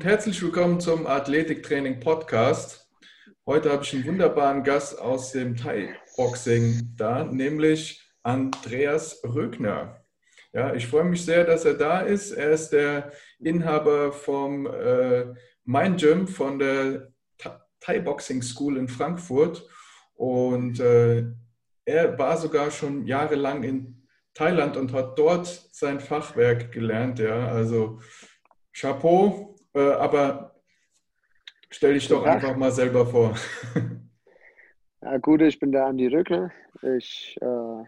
und herzlich willkommen zum Athletiktraining Podcast. Heute habe ich einen wunderbaren Gast aus dem Thai-Boxing da, nämlich Andreas Rögner. Ja, ich freue mich sehr, dass er da ist. Er ist der Inhaber vom äh, Mind Gym von der Thai Boxing School in Frankfurt und äh, er war sogar schon jahrelang in Thailand und hat dort sein Fachwerk gelernt. Ja, also Chapeau, äh, aber stell dich doch einfach mal selber vor. Ja, gut, ich bin der Andi Röckler. Ich äh,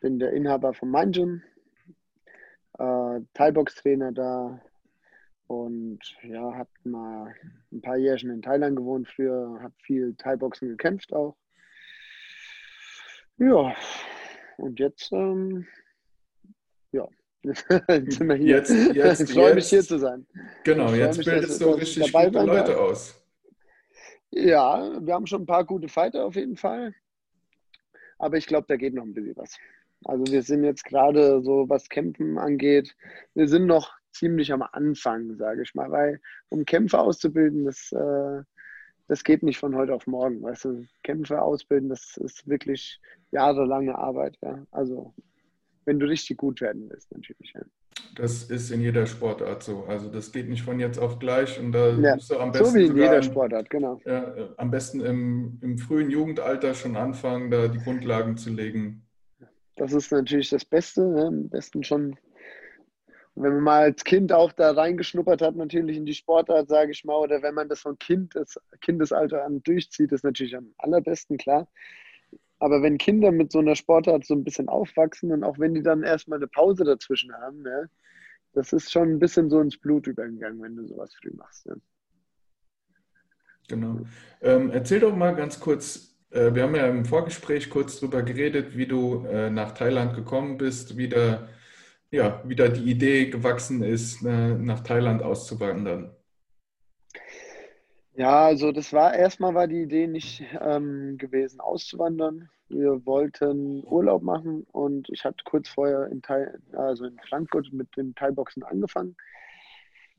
bin der Inhaber von Mind Gym, äh, Thai-Box-Trainer da und ja, habe mal ein paar Jährchen in Thailand gewohnt früher, habe viel Thai-Boxen gekämpft auch. Ja, und jetzt, ähm, jetzt sind wir hier. Jetzt, jetzt, ich freue mich hier zu sein. Genau, jetzt mich, bildest du richtig gute Leute aus. Ja, wir haben schon ein paar gute Fighter auf jeden Fall. Aber ich glaube, da geht noch ein bisschen was. Also wir sind jetzt gerade so, was Kämpfen angeht, wir sind noch ziemlich am Anfang, sage ich mal, weil um Kämpfe auszubilden, das, äh, das geht nicht von heute auf morgen. Weißt du, Kämpfe ausbilden, das ist wirklich jahrelange Arbeit. Ja? Also wenn du richtig gut werden willst, natürlich. Ja. Das ist in jeder Sportart so. Also das geht nicht von jetzt auf gleich und da ja, musst du am besten. So wie in jeder Sportart, genau. Ja, am besten im, im frühen Jugendalter schon anfangen, da die Grundlagen zu legen. Das ist natürlich das Beste. Ne? Am besten schon wenn man mal als Kind auch da reingeschnuppert hat, natürlich in die Sportart, sage ich mal, oder wenn man das von kind, das Kindesalter an durchzieht, ist natürlich am allerbesten, klar. Aber wenn Kinder mit so einer Sportart so ein bisschen aufwachsen und auch wenn die dann erstmal eine Pause dazwischen haben, ja, das ist schon ein bisschen so ins Blut übergegangen, wenn du sowas früh machst. Ja. Genau. Ähm, erzähl doch mal ganz kurz, äh, wir haben ja im Vorgespräch kurz drüber geredet, wie du äh, nach Thailand gekommen bist, wie der ja, wieder die Idee gewachsen ist, äh, nach Thailand auszuwandern? Ja, also das war erstmal war die Idee nicht ähm, gewesen, auszuwandern. Wir wollten Urlaub machen und ich hatte kurz vorher in, Thai, also in Frankfurt mit dem Thai-Boxen angefangen.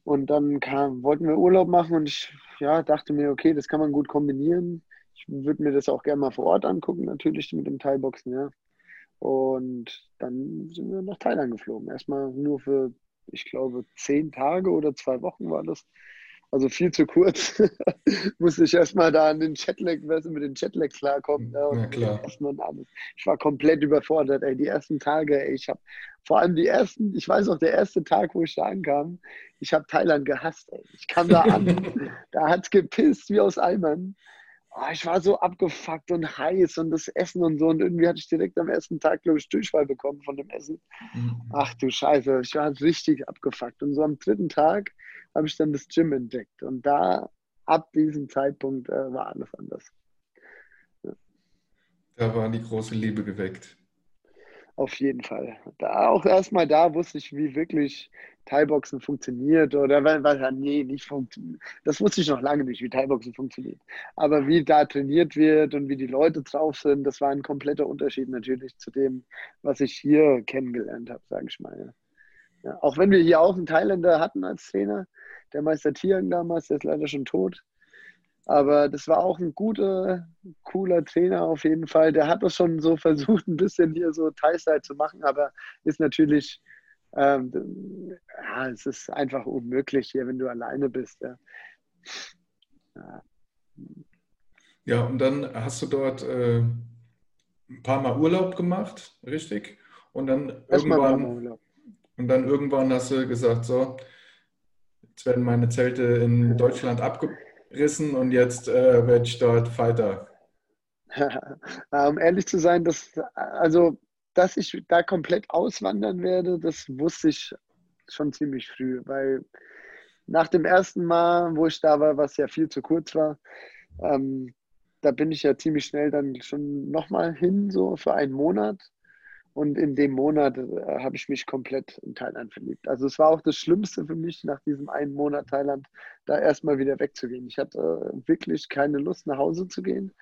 Und dann kam, wollten wir Urlaub machen und ich ja, dachte mir, okay, das kann man gut kombinieren. Ich würde mir das auch gerne mal vor Ort angucken, natürlich mit dem Thai-Boxen, ja. Und dann sind wir nach Thailand geflogen. Erstmal nur für, ich glaube, zehn Tage oder zwei Wochen war das. Also viel zu kurz. Musste ich erstmal da an den Chatlag, mit den Chatlag klarkommen. Ja klar. Ich war komplett überfordert, ey. Die ersten Tage, ey, ich habe vor allem die ersten, ich weiß noch, der erste Tag, wo ich da ankam, ich habe Thailand gehasst, ey. Ich kam da an, da hat es gepisst wie aus Eimern oh, ich war so abgefuckt und heiß und das Essen und so. Und irgendwie hatte ich direkt am ersten Tag, glaube ich, Durchfall bekommen von dem Essen. Mhm. Ach du Scheiße, ich war richtig abgefuckt. Und so am dritten Tag habe ich dann das Gym entdeckt. Und da, ab diesem Zeitpunkt, äh, war alles anders. Ja. Da war die große Liebe geweckt. Auf jeden Fall. Da, auch erstmal da wusste ich, wie wirklich Thai-Boxen funktioniert oder weil nee, nicht funktioniert. Das wusste ich noch lange nicht, wie Thai-Boxen funktioniert. Aber wie da trainiert wird und wie die Leute drauf sind, das war ein kompletter Unterschied natürlich zu dem, was ich hier kennengelernt habe, sage ich mal. Ja, auch wenn wir hier auch einen Thailänder hatten als Trainer, der Meister Tiang damals, der ist leider schon tot. Aber das war auch ein guter, cooler Trainer auf jeden Fall. Der hat das schon so versucht, ein bisschen hier so Teilzeit zu machen, aber ist natürlich, ähm, ja, es ist einfach unmöglich hier, wenn du alleine bist. Ja, ja. ja und dann hast du dort äh, ein paar Mal Urlaub gemacht, richtig? Und dann irgendwann, und dann irgendwann hast du gesagt, so, jetzt werden meine Zelte in Deutschland abgebaut rissen und jetzt äh, werde ich dort Fighter. um ehrlich zu sein, dass, also, dass ich da komplett auswandern werde, das wusste ich schon ziemlich früh, weil nach dem ersten Mal, wo ich da war, was ja viel zu kurz war, ähm, da bin ich ja ziemlich schnell dann schon nochmal hin, so für einen Monat. Und in dem Monat äh, habe ich mich komplett in Thailand verliebt. Also es war auch das Schlimmste für mich, nach diesem einen Monat Thailand da erstmal wieder wegzugehen. Ich hatte äh, wirklich keine Lust, nach Hause zu gehen.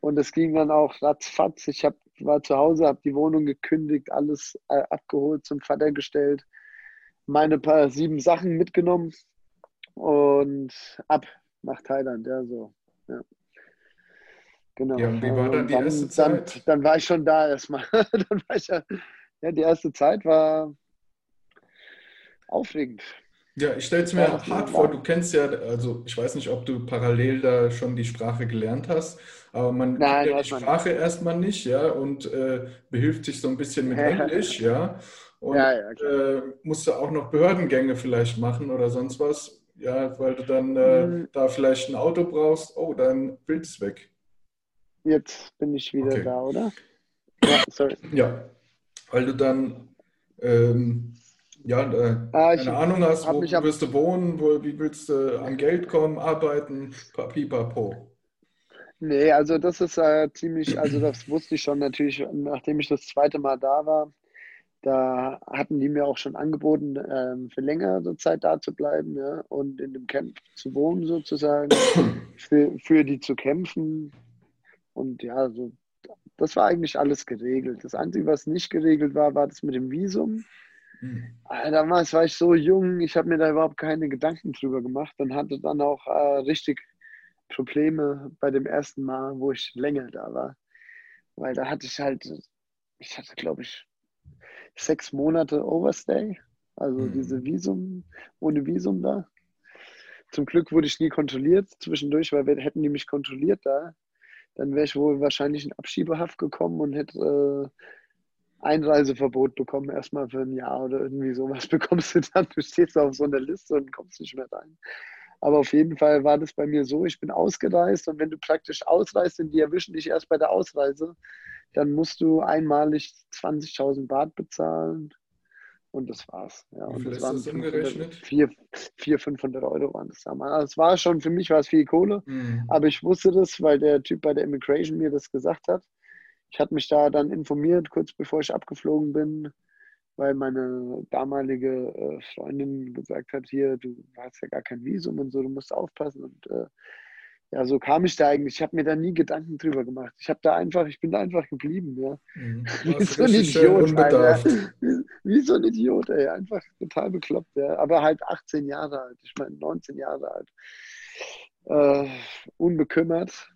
Und es ging dann auch ratzfatz. Ich hab, war zu Hause, habe die Wohnung gekündigt, alles äh, abgeholt, zum Vater gestellt, meine paar sieben Sachen mitgenommen und ab nach Thailand, ja, so. Ja. Genau. Ja, wie war dann die dann, erste dann, Zeit? dann war ich schon da erstmal. dann war ich ja, ja, die erste Zeit war aufregend. Ja, ich stelle es mir Ja, auch hart vor. Du kennst ja, also ich weiß nicht, ob du parallel da schon die Sprache gelernt hast, aber man Nein, kann ja die man nicht. Sprache erstmal nicht, ja, und äh, behilft sich so ein bisschen mit Englisch, ja, und Ja, ja, äh, musst du auch noch Behördengänge vielleicht machen oder sonst was, ja, weil du dann äh, Mhm. da vielleicht ein Auto brauchst. Oh, dein Bild ist weg. Jetzt bin ich wieder Okay. da, oder? Ja, sorry. Ja, weil du dann ähm, ja, äh, Ah, ich keine Ahnung hast, wo wirst du wohnen, wo, wie willst du an Geld kommen, arbeiten, papipapo. Nee, also das ist äh, ziemlich, also das wusste ich schon natürlich, nachdem ich das zweite Mal da war. Da hatten die mir auch schon angeboten, ähm, für längere Zeit da zu bleiben, ja, und in dem Camp zu wohnen sozusagen, für, für die zu kämpfen. Und ja, so, das war eigentlich alles geregelt. Das Einzige, was nicht geregelt war, war das mit dem Visum. Hm. Ah, Damals war ich so jung, ich habe mir da überhaupt keine Gedanken drüber gemacht und hatte dann auch äh, richtig Probleme bei dem ersten Mal, wo ich länger da war. Weil da hatte ich halt, ich hatte glaube ich sechs Monate Overstay, also Mhm. diese Visum, ohne Visum da. Zum Glück wurde ich nie kontrolliert zwischendurch, weil wir, hätten die mich kontrolliert da, dann wäre ich wohl wahrscheinlich in Abschiebehaft gekommen und hätte äh, Einreiseverbot bekommen, erstmal für ein Jahr oder irgendwie sowas bekommst du dann. Du stehst auf so einer Liste und kommst nicht mehr rein. Aber auf jeden Fall war das bei mir so, ich bin ausgereist und wenn du praktisch ausreist und die erwischen dich erst bei der Ausreise, dann musst du einmalig 20.000 Baht bezahlen und das war's. Ja, und das waren das 500, umgerechnet? 400, 500 Euro waren das damals. Also es war schon, für mich war es viel Kohle, Hm. aber ich wusste das, weil der Typ bei der Immigration mir das gesagt hat. Ich hatte mich da dann informiert, kurz bevor ich abgeflogen bin, weil meine damalige äh, Freundin gesagt hat, hier, du hast ja gar kein Visum und so, du musst aufpassen. Und äh, ja, so kam ich da eigentlich. Ich habe mir da nie Gedanken drüber gemacht. Ich habe da einfach, ich bin da einfach geblieben, ja. Hm. Wie so ein Idiot. Alter. Wie, wie so ein Idiot, ey. Einfach total bekloppt, ja. Aber halt 18 Jahre alt. Ich meine, 19 Jahre alt. Äh, unbekümmert.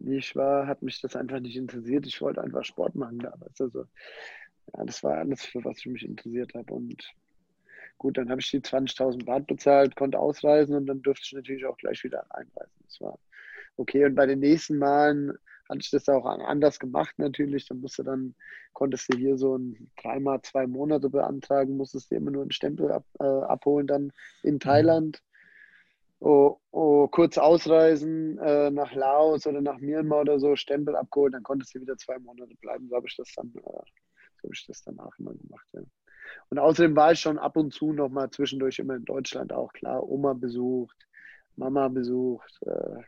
Wie ich war, hat mich das einfach nicht interessiert. Ich wollte einfach Sport machen da. Weißt du, so. Ja, das war alles, für was ich mich interessiert habe. Und gut, dann habe ich die 20.000 Baht bezahlt, konnte ausreisen und dann durfte ich natürlich auch gleich wieder einreisen. Das war okay. Und bei den nächsten Malen hatte ich das auch anders gemacht natürlich. Dann musste dann, konntest du hier so ein dreimal zwei Monate beantragen, musstest dir immer nur einen Stempel ab, äh, abholen dann in Thailand. Oh, oh, kurz ausreisen äh, nach Laos oder nach Myanmar oder so, Stempel abgeholt, dann konntest du wieder zwei Monate bleiben. So habe ich das dann, äh, so habe ich das danach immer gemacht. Ja. Und außerdem war ich schon ab und zu noch mal zwischendurch immer in Deutschland auch klar, Oma besucht, Mama besucht, äh,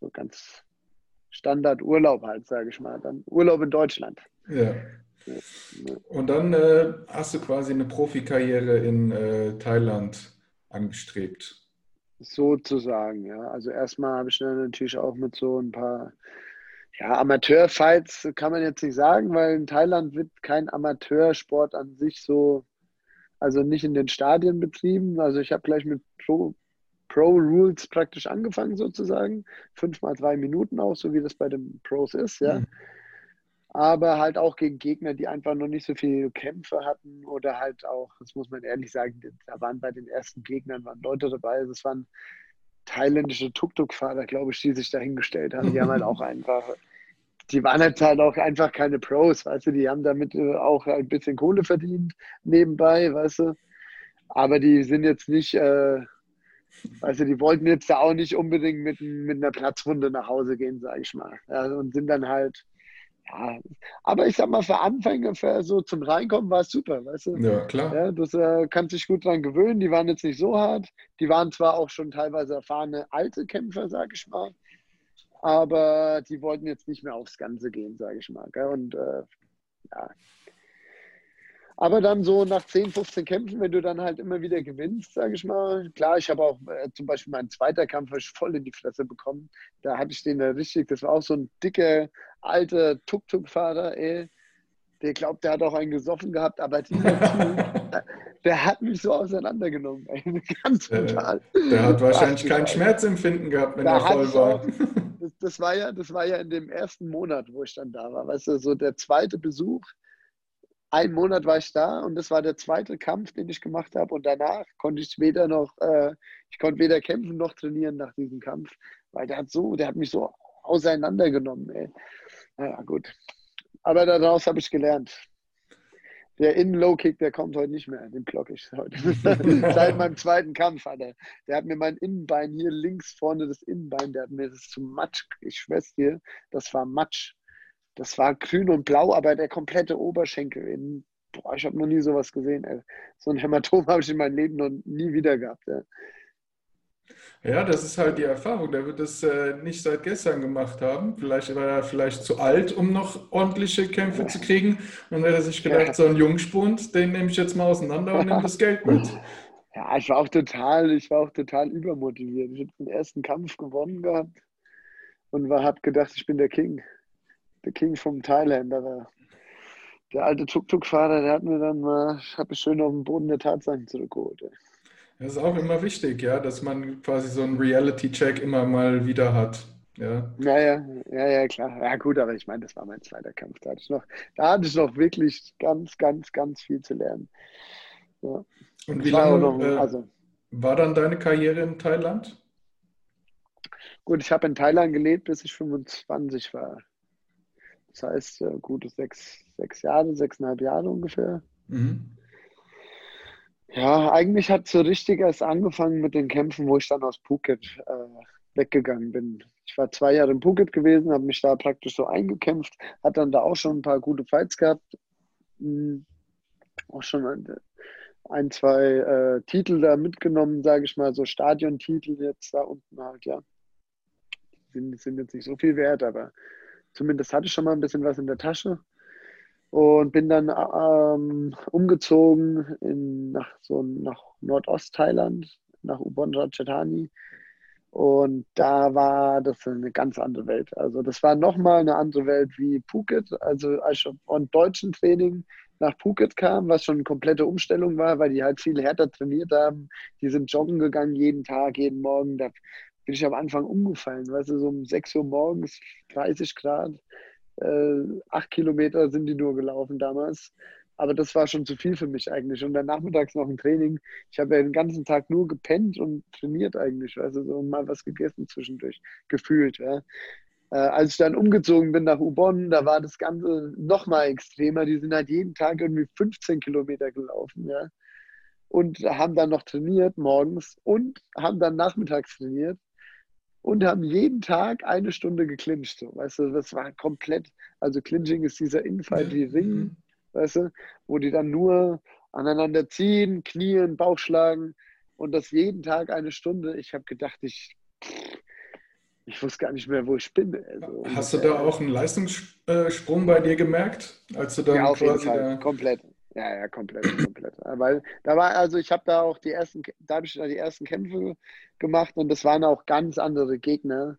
so ganz Standard Urlaub halt, sage ich mal. Dann Urlaub in Deutschland. Ja. Ja. Und dann äh, hast du quasi eine Profikarriere in äh, Thailand angestrebt. Sozusagen, ja. Also erstmal habe ich dann natürlich auch mit so ein paar ja, Amateurfights kann man jetzt nicht sagen, weil in Thailand wird kein Amateursport an sich so, also nicht in den Stadien betrieben. Also ich habe gleich mit Pro, Pro Rules praktisch angefangen sozusagen. Fünf mal drei Minuten auch, so wie das bei den Pros ist, ja. Mhm. Aber halt auch gegen Gegner, die einfach noch nicht so viele Kämpfe hatten oder halt auch, das muss man ehrlich sagen, da waren bei den ersten Gegnern waren Leute dabei, das waren thailändische Tuk-Tuk-Fahrer, glaube ich, die sich da hingestellt haben. Die haben halt auch einfach, die waren halt, halt auch einfach keine Pros, weißt du, die haben damit äh, auch ein bisschen Kohle verdient nebenbei, weißt du. Aber die sind jetzt nicht, äh, weißt du, die wollten jetzt da auch nicht unbedingt mit, mit einer Platzwunde nach Hause gehen, sage ich mal. Ja, und sind dann halt, ja, aber ich sag mal, für Anfänger, für so zum Reinkommen war es super, weißt du. Ja, klar. Ja, das äh, kannst dich gut dran gewöhnen. Die waren jetzt nicht so hart. Die waren zwar auch schon teilweise erfahrene alte Kämpfer, sag ich mal, aber die wollten jetzt nicht mehr aufs Ganze gehen, sag ich mal. Gell? Und äh, ja. Aber dann so nach 10, 15 Kämpfen, wenn du dann halt immer wieder gewinnst, sage ich mal. Klar, ich habe auch äh, zum Beispiel meinen zweiter Kampf ich voll in die Fresse bekommen. Da hatte ich den da richtig, das war auch so ein dicker, alter Tuk-Tuk-Fahrer, ey. Der glaubt, der hat auch einen gesoffen gehabt, aber dieser Typ, der hat mich so auseinandergenommen. Ey. Ganz brutal. Äh, der hat wahrscheinlich kein Schmerzempfinden gehabt, wenn da er voll war. Auch, das, das, war ja, das war ja in dem ersten Monat, wo ich dann da war. Weißt du, so der zweite Besuch. Ein Monat war ich da und das war der zweite Kampf, den ich gemacht habe. Und danach konnte ich weder noch, äh, ich konnte weder kämpfen noch trainieren nach diesem Kampf, weil der hat so, der hat mich so auseinandergenommen. Ey. Naja, gut. Aber daraus habe ich gelernt. Der Innen-Low-Kick, der kommt heute nicht mehr. Den block ich heute. Seit meinem zweiten Kampf, Alter. Der hat mir mein Innenbein hier links vorne, das Innenbein, der hat mir das zu Matsch. Ich schwör's dir, das war Matsch. Das war grün und blau, aber der komplette Oberschenkel innen. Boah, ich habe noch nie sowas gesehen, ey. So ein Hämatom habe ich in meinem Leben noch nie wieder gehabt, ey. Ja, das ist halt die Erfahrung. Der wird es äh, nicht seit gestern gemacht haben. Vielleicht war er vielleicht zu alt, um noch ordentliche Kämpfe zu kriegen. Und dann hat er sich gedacht, ja. so ein Jungspund, den nehme ich jetzt mal auseinander und nehme das Geld mit. Ja, ich war auch total, ich war auch total übermotiviert. Ich habe den ersten Kampf gewonnen gehabt und habe gedacht, ich bin der King. Der King vom Thailand. Aber der alte Tuk-Tuk-Fahrer, der hat mir dann mal, ich habe schön auf den Boden der Tatsachen zurückgeholt. Ey. Das ist auch immer wichtig, ja, dass man quasi so einen Reality-Check immer mal wieder hat. Ja. ja, ja, ja, ja, klar. Ja, gut, aber ich meine, das war mein zweiter Kampf. Da hatte ich noch, da hatte ich noch wirklich ganz, ganz, ganz viel zu lernen. Ja. Und wie lange noch, äh, also, war dann deine Karriere in Thailand? Gut, ich habe in Thailand gelebt, bis ich 25 war. Das heißt, äh, gute sechs, sechs Jahre, sechseinhalb Jahre ungefähr. Mhm. Ja, eigentlich hat es so richtig erst angefangen mit den Kämpfen, wo ich dann aus Phuket äh, weggegangen bin. Ich war zwei Jahre in Phuket gewesen, habe mich da praktisch so eingekämpft, hat dann da auch schon ein paar gute Fights gehabt. Mhm. Auch schon ein, ein zwei äh, Titel da mitgenommen, sage ich mal, so Stadiontitel jetzt da unten halt, ja. Sind, sind jetzt nicht so viel wert, aber zumindest hatte ich schon mal ein bisschen was in der Tasche und bin dann ähm, umgezogen in, nach, so, nach Nordost-Thailand, nach Ubon Ratchathani. Und da war das eine ganz andere Welt. Also das war nochmal eine andere Welt wie Phuket. Also als ich von deutschen Training nach Phuket kam, was schon eine komplette Umstellung war, weil die halt viel härter trainiert haben. Die sind joggen gegangen jeden Tag, jeden Morgen. Da bin ich am Anfang umgefallen. Weißt du, so um 6 Uhr morgens, 30 Grad äh, acht Kilometer sind die nur gelaufen damals. Aber das war schon zu viel für mich eigentlich. Und dann nachmittags noch ein Training. Ich habe ja den ganzen Tag nur gepennt und trainiert eigentlich, also so mal was gegessen zwischendurch, gefühlt. Ja. Äh, als ich dann umgezogen bin nach Ubon, da war das Ganze noch mal extremer. Die sind halt jeden Tag irgendwie 15 Kilometer gelaufen, ja. Und haben dann noch trainiert morgens und haben dann nachmittags trainiert und haben jeden Tag eine Stunde geclincht. So, weißt du, das war komplett, also Clinching ist dieser Infight wie Ring, mhm. weißt du, wo die dann nur aneinander ziehen, knien, Bauch schlagen und das jeden Tag eine Stunde. Ich habe gedacht, ich, ich wusste gar nicht mehr, wo ich bin. Also, Hast du da auch einen Leistungssprung bei dir gemerkt, als du dann ja, auf jeden Fall, komplett. Ja, ja, komplett, komplett. Weil da war, also ich habe da auch die ersten, da habe ich da die ersten Kämpfe gemacht und das waren auch ganz andere Gegner.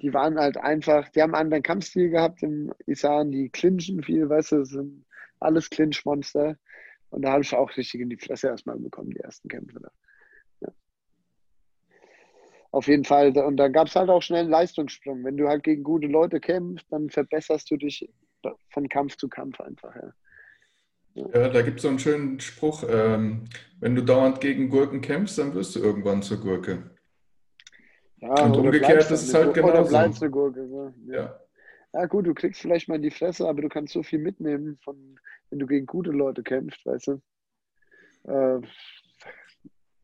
Die waren halt einfach, die haben einen anderen Kampfstil gehabt im Isan, die clinchen viel, weißt du, sind alles Clinch-Monster. Und da habe ich auch richtig in die Fresse erstmal bekommen, die ersten Kämpfe da. Ja. Auf jeden Fall. Und dann gab es halt auch schnell einen Leistungssprung. Wenn du halt gegen gute Leute kämpfst, dann verbesserst du dich von Kampf zu Kampf einfach. Ja. Ja, da gibt es so einen schönen Spruch, ähm, wenn du dauernd gegen Gurken kämpfst, dann wirst du irgendwann zur Gurke. Ja, und umgekehrt ist es halt genauso. Oder bleibst du Gurke. Ne? Ja. ja. gut, du kriegst vielleicht mal in die Fresse, aber du kannst so viel mitnehmen, von, wenn du gegen gute Leute kämpfst, weißt du. Äh,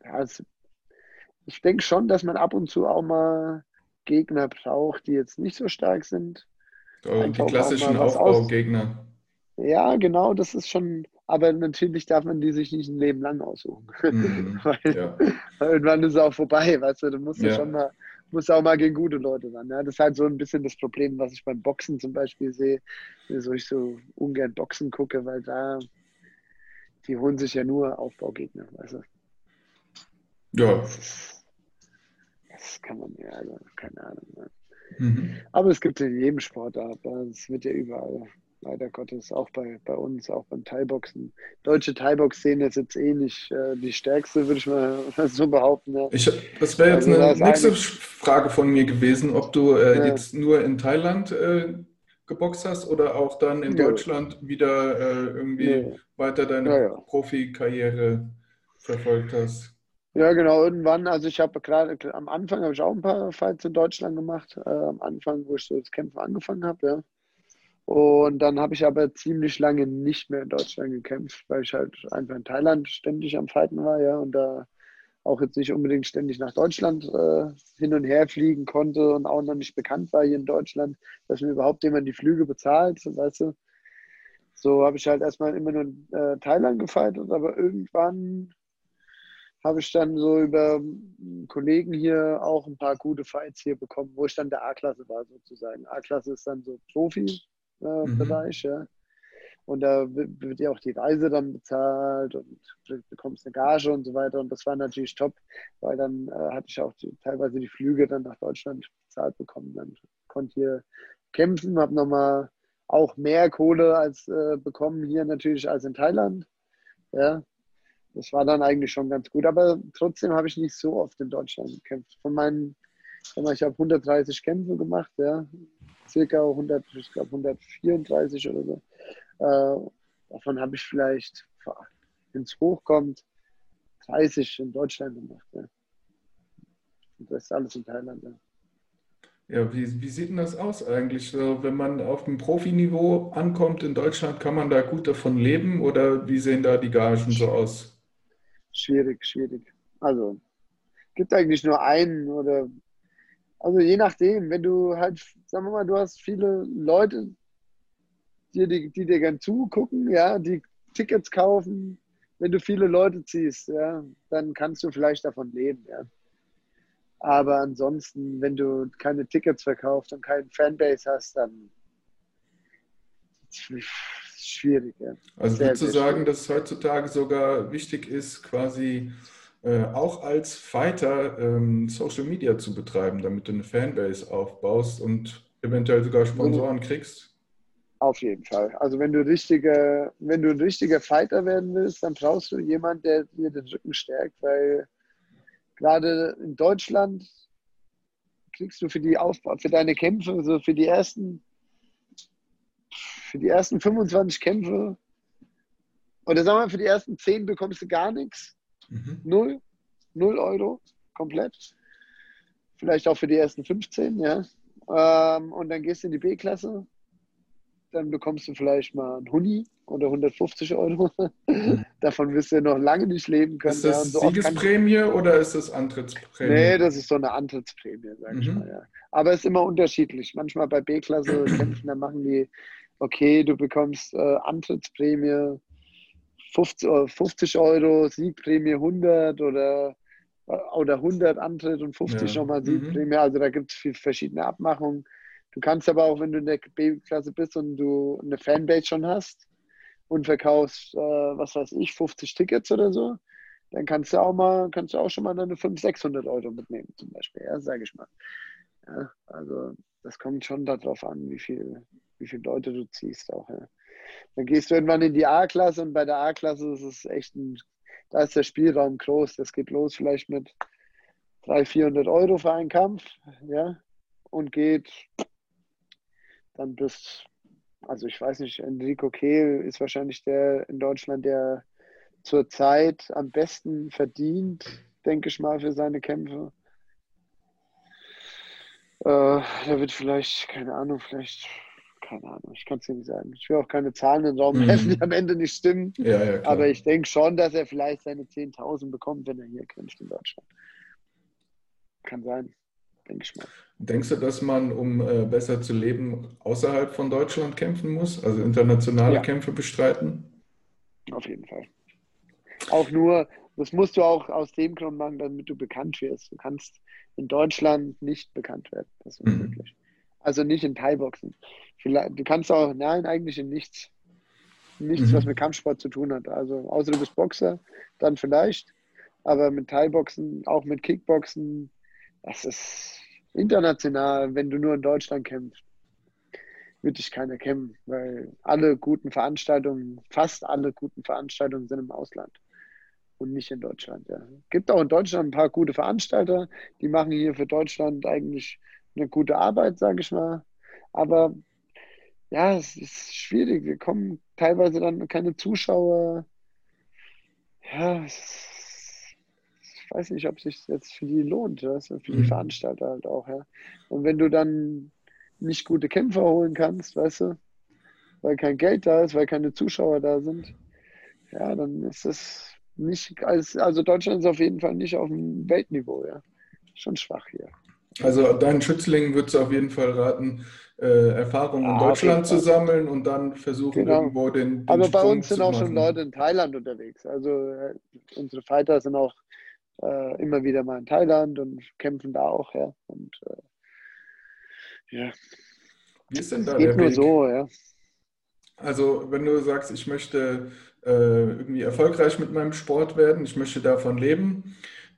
ja, es, ich denke schon, dass man ab und zu auch mal Gegner braucht, die jetzt nicht so stark sind. Oh, die klassischen Aufbaugegner. Ja, genau, das ist schon, aber natürlich darf man die sich nicht ein Leben lang aussuchen. Mhm, weil, ja. irgendwann ist es auch vorbei, weißt du, du musst ja. schon mal, musst auch mal gegen gute Leute ran. Ja? Das ist halt so ein bisschen das Problem, was ich beim Boxen zum Beispiel sehe, wieso ich so ungern Boxen gucke, weil da, die holen sich ja nur Aufbaugegner, weißt du. Ja. Das, kann man ja, also, keine Ahnung. Ne? Mhm. Aber es gibt in jedem Sport, aber es wird ja überall leider Gottes, auch bei, bei uns, auch beim Thai-Boxen. Deutsche Thai-Box-Szene ist jetzt eh nicht äh, die stärkste, würde ich mal so behaupten. Ja. Ich, das wäre jetzt also, eine nächste Frage von mir gewesen, ob du äh, ja. jetzt nur in Thailand äh, geboxt hast oder auch dann in ja. Deutschland wieder äh, irgendwie weiter deine Profikarriere verfolgt hast. Ja, genau, irgendwann, also ich habe gerade am Anfang habe ich auch ein paar Fights in Deutschland gemacht, äh, am Anfang, wo ich so das Kämpfen angefangen habe, ja. Und dann habe ich aber ziemlich lange nicht mehr in Deutschland gekämpft, weil ich halt einfach in Thailand ständig am Fighten war, ja, und da auch jetzt nicht unbedingt ständig nach Deutschland äh, hin und her fliegen konnte und auch noch nicht bekannt war hier in Deutschland, dass mir überhaupt jemand die Flüge bezahlt, weißt du. So habe ich halt erstmal immer nur in äh, Thailand gefeitet, aber irgendwann habe ich dann so über Kollegen hier auch ein paar gute Fights hier bekommen, wo ich dann der A-Klasse war sozusagen. A-Klasse ist dann so Profi, mhm. Bereich. Ja. Und da wird ja auch die Reise dann bezahlt und du bekommst eine Gage und so weiter. Und das war natürlich top, weil dann äh, hatte ich auch die, teilweise die Flüge dann nach Deutschland bezahlt bekommen. Dann konnte hier kämpfen, habe nochmal auch mehr Kohle als äh, bekommen hier natürlich als in Thailand. Ja, das war dann eigentlich schon ganz gut. Aber trotzdem habe ich nicht so oft in Deutschland gekämpft. Von meinen, ich habe 130 Kämpfe gemacht, ja, circa 100, ich glaube 134 oder so. Äh, davon habe ich vielleicht, wenn es hochkommt, 30 in Deutschland gemacht. Ja. Und das ist alles in Thailand. Ja. Ja, wie, wie sieht denn das aus eigentlich? Wenn man auf dem Profiniveau ankommt in Deutschland, kann man da gut davon leben oder wie sehen da die Gagen so aus? Schwierig, schwierig. Also, gibt eigentlich nur einen oder also je nachdem, wenn du halt, sagen wir mal, du hast viele Leute, die, die, die dir gern zugucken, ja, die Tickets kaufen, wenn du viele Leute ziehst, ja, dann kannst du vielleicht davon leben, ja. Aber ansonsten, wenn du keine Tickets verkaufst und keinen Fanbase hast, dann ist es schwierig. Ja. Also würdest du sagen, schwierig. dass es heutzutage sogar wichtig ist, quasi äh, auch als Fighter ähm, Social Media zu betreiben, damit du eine Fanbase aufbaust und eventuell sogar Sponsoren kriegst? Auf jeden Fall. Also wenn du richtige, wenn du ein richtiger Fighter werden willst, dann brauchst du jemanden, der dir den Rücken stärkt, weil gerade in Deutschland kriegst du für die Aufbau, für deine Kämpfe, also für die ersten, für die ersten 25 Kämpfe oder sagen wir für die ersten 10 bekommst du gar nichts. Mhm. Null, null Euro komplett. Vielleicht auch für die ersten 15, ja. Ähm, und dann gehst du in die B-Klasse, dann bekommst du vielleicht mal ein Huni oder 150 Euro. Mhm. Davon wirst du noch lange nicht leben können. Ist das ja, so Siegesprämie oder ist das Antrittsprämie? Nee, das ist so eine Antrittsprämie, sag mhm. ich mal, ja. Aber es ist immer unterschiedlich. Manchmal bei B-Klasse kämpfen, da machen die, okay, du bekommst äh, Antrittsprämie 50, 50 Euro, Siegprämie 100 oder, oder 100 Antritt und 50 ja. nochmal mhm. Siegprämie. Mhm. Also da gibt es verschiedene Abmachungen. Du kannst aber auch, wenn du in der B-Klasse bist und du eine Fanbase schon hast und verkaufst, äh, was weiß ich, 50 Tickets oder so, dann kannst du auch mal, kannst du auch schon mal deine 500, 600 Euro mitnehmen, zum Beispiel, ja, sage ich mal. Ja, also das kommt schon darauf an, wie viel, wie viele Leute du ziehst auch. Ja. Dann gehst du irgendwann in die A-Klasse und bei der A-Klasse ist es echt ein, da ist der Spielraum groß. Das geht los vielleicht mit 300, 400 Euro für einen Kampf, ja, und geht dann bis, also ich weiß nicht, Enrico Kehl ist wahrscheinlich der in Deutschland, der zurzeit am besten verdient, denke ich mal, für seine Kämpfe. Äh, der wird vielleicht, keine Ahnung, vielleicht keine Ahnung, ich kann es dir nicht sagen. Ich will auch keine Zahlen in den Raum mhm. werfen, die am Ende nicht stimmen. Ja, ja, Aber ich denke schon, dass er vielleicht seine 10.000 bekommt, wenn er hier kämpft in Deutschland. Kann sein, denke ich mal. Denkst du, dass man, um äh, besser zu leben, außerhalb von Deutschland kämpfen muss? Also internationale ja. Kämpfe bestreiten? Auf jeden Fall. Auch nur, das musst du auch aus dem Grund machen, damit du bekannt wirst. Du kannst in Deutschland nicht bekannt werden. Das ist unmöglich. Mhm. Also nicht in Thai-Boxen. Du kannst auch, nein, eigentlich in nichts. Nichts, mhm. was mit Kampfsport zu tun hat. Also außer du bist Boxer, dann vielleicht. Aber mit Thai-Boxen, auch mit Kickboxen, das ist international, wenn du nur in Deutschland kämpfst. würde ich keiner kennen, weil alle guten Veranstaltungen, fast alle guten Veranstaltungen sind im Ausland und nicht in Deutschland. Ja. Gibt auch in Deutschland ein paar gute Veranstalter, die machen hier für Deutschland eigentlich eine gute Arbeit, sage ich mal. Aber ja, es ist schwierig. Wir kommen teilweise dann keine Zuschauer. Ja, ich weiß nicht, ob es sich jetzt für die lohnt, weißt für die mhm. Veranstalter halt auch. Ja. Und wenn du dann nicht gute Kämpfer holen kannst, weißt du, weil kein Geld da ist, weil keine Zuschauer da sind, ja, dann ist es nicht, also Deutschland ist auf jeden Fall nicht auf dem Weltniveau, ja. Schon schwach hier. Also deinen Schützlingen würdest du auf jeden Fall raten, äh, Erfahrungen ja, in Deutschland zu sammeln und dann versuchen genau. irgendwo den, den Aber bei uns sind auch schon Leute in Thailand unterwegs. Also äh, unsere Fighter sind auch äh, immer wieder mal in Thailand und kämpfen da auch, ja. Und äh, ja. Wie ist denn da Geht der nur Weg? so, ja. Also wenn du sagst, ich möchte äh, irgendwie erfolgreich mit meinem Sport werden, ich möchte davon leben,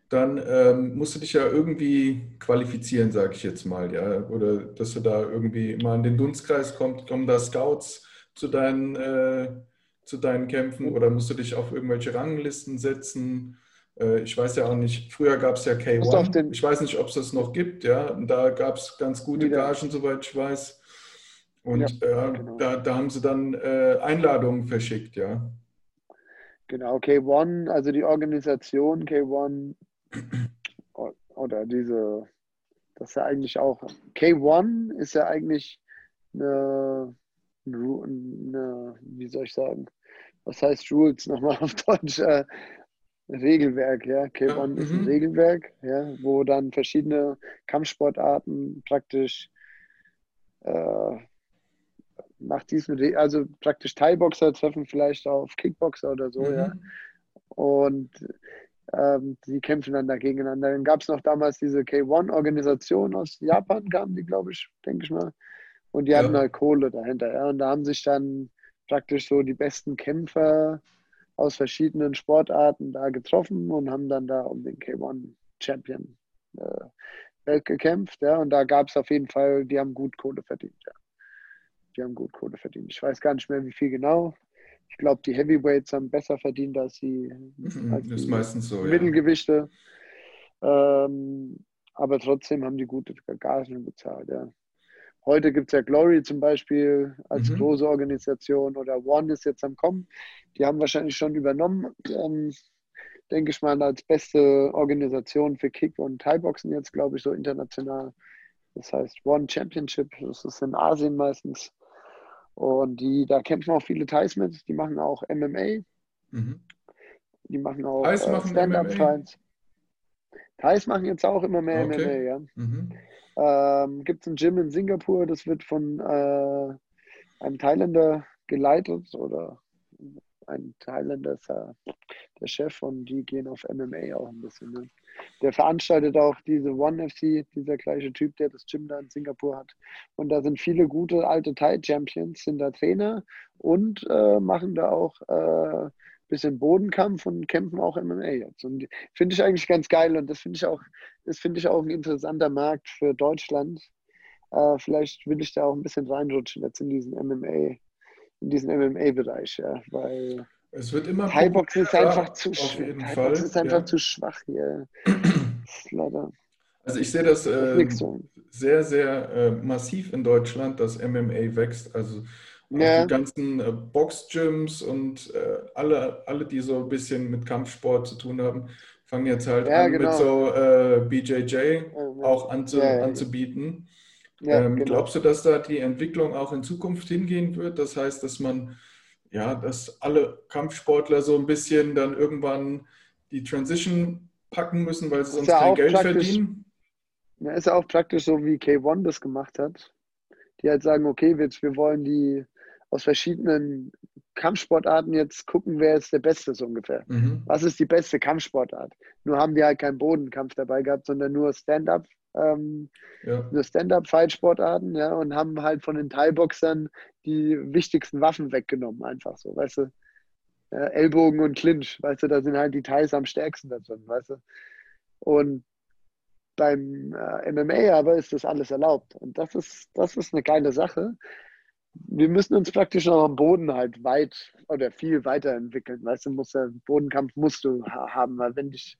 dann ähm, musst du dich ja irgendwie qualifizieren, sage ich jetzt mal, ja, oder dass du da irgendwie mal in den Dunstkreis kommst, kommen da Scouts zu deinen, äh, zu deinen Kämpfen oder musst du dich auf irgendwelche Ranglisten setzen? Äh, ich weiß ja auch nicht, früher gab es ja K1, ich weiß nicht, ob es das noch gibt, ja, und da gab es ganz gute Gagen, soweit ich weiß. Und ja, äh, genau. da, da haben sie dann äh, Einladungen verschickt, ja. Genau, K1, also die Organisation K1 oder diese, das ist ja eigentlich auch, K1 ist ja eigentlich eine, eine wie soll ich sagen, was heißt Rules nochmal auf Deutsch? Äh, Regelwerk, ja. K1 ja, ist ein mhm. Regelwerk, ja, wo dann verschiedene Kampfsportarten praktisch äh, nach diesem, also praktisch Thai-Boxer treffen vielleicht auf Kickboxer oder so, mhm. ja. Und ähm, die kämpfen dann da gegeneinander. Dann gab es noch damals diese K1-Organisation aus Japan, kamen die, glaube ich, denke ich mal. Und die ja. hatten halt Kohle dahinter. Ja. Und da haben sich dann praktisch so die besten Kämpfer aus verschiedenen Sportarten da getroffen und haben dann da um den K1-Champion äh, gekämpft. Ja. Und da gab es auf jeden Fall, die haben gut Kohle verdient. Ja. Die haben gut Kohle verdient. Ich weiß gar nicht mehr, wie viel genau. Ich glaube, die Heavyweights haben besser verdient als die, mhm, als ist die meistens so, Mittelgewichte. Ja. Ähm, aber trotzdem haben die gute Gagen bezahlt. Ja. Heute gibt es ja Glory zum Beispiel als mhm. große Organisation oder One ist jetzt am Kommen. Die haben wahrscheinlich schon übernommen, ähm, denke ich mal, als beste Organisation für Kick und Thai-Boxen jetzt, glaube ich, so international. Das heißt One Championship, das ist in Asien meistens. Und die, da kämpfen auch viele Thais mit, die machen auch MMA. Mhm. Die machen auch äh, Stand-Up-Fights. Thais machen jetzt auch immer mehr okay. MMA, ja. Mhm. Ähm, Gibt es ein Gym in Singapur, das wird von äh, einem Thailänder geleitet oder ein Thailänder ist ja der Chef und die gehen auf MMA auch ein bisschen. Ne? Der veranstaltet auch diese One FC, dieser gleiche Typ, der das Gym da in Singapur hat. Und da sind viele gute alte Thai-Champions, sind da Trainer und äh, machen da auch äh, bisschen Bodenkampf und kämpfen auch MMA jetzt. Und finde ich eigentlich ganz geil und das finde ich auch, das finde ich auch ein interessanter Markt für Deutschland. Äh, vielleicht will ich da auch ein bisschen reinrutschen jetzt in diesen MMA, in diesen MMA-Bereich, ja, weil es wird immer Thai-Box ist einfach zu schwach. Ist einfach ja. zu schwach hier. leider. Also ich sehe das äh, sehr, sehr äh, massiv in Deutschland, dass MMA wächst. Also ja. die ganzen äh, Box-Gyms und äh, alle, alle, die so ein bisschen mit Kampfsport zu tun haben, fangen jetzt halt ja, an genau. mit so äh, BJJ auch anzu, anzubieten. Ähm, genau. Glaubst du, dass da die Entwicklung auch in Zukunft hingehen wird? Das heißt, dass man ja, dass alle Kampfsportler so ein bisschen dann irgendwann die Transition packen müssen, weil sie sonst ja kein Geld verdienen. Ja, ist ja auch praktisch so, wie K1 das gemacht hat. Die halt sagen, okay, wir, wir wollen die aus verschiedenen Kampfsportarten jetzt gucken, wer ist der Beste so ungefähr. Mhm. Was ist die beste Kampfsportart? Nur haben die halt keinen Bodenkampf dabei gehabt, sondern nur Stand-up ähm, ja. Stand-up-Fight-Sportarten, ja, und haben halt von den Thai-Boxern die wichtigsten Waffen weggenommen, einfach so, weißt du. Ja, Ellbogen und Clinch, weißt du, da sind halt die Thais am stärksten dazu, weißt du. Und beim äh, MMA aber ist das alles erlaubt. Und das ist, das ist eine geile Sache. wir müssen uns praktisch noch am Boden halt weit oder viel weiterentwickeln. Weißt du, muss der Bodenkampf musst du haben, weil wenn dich,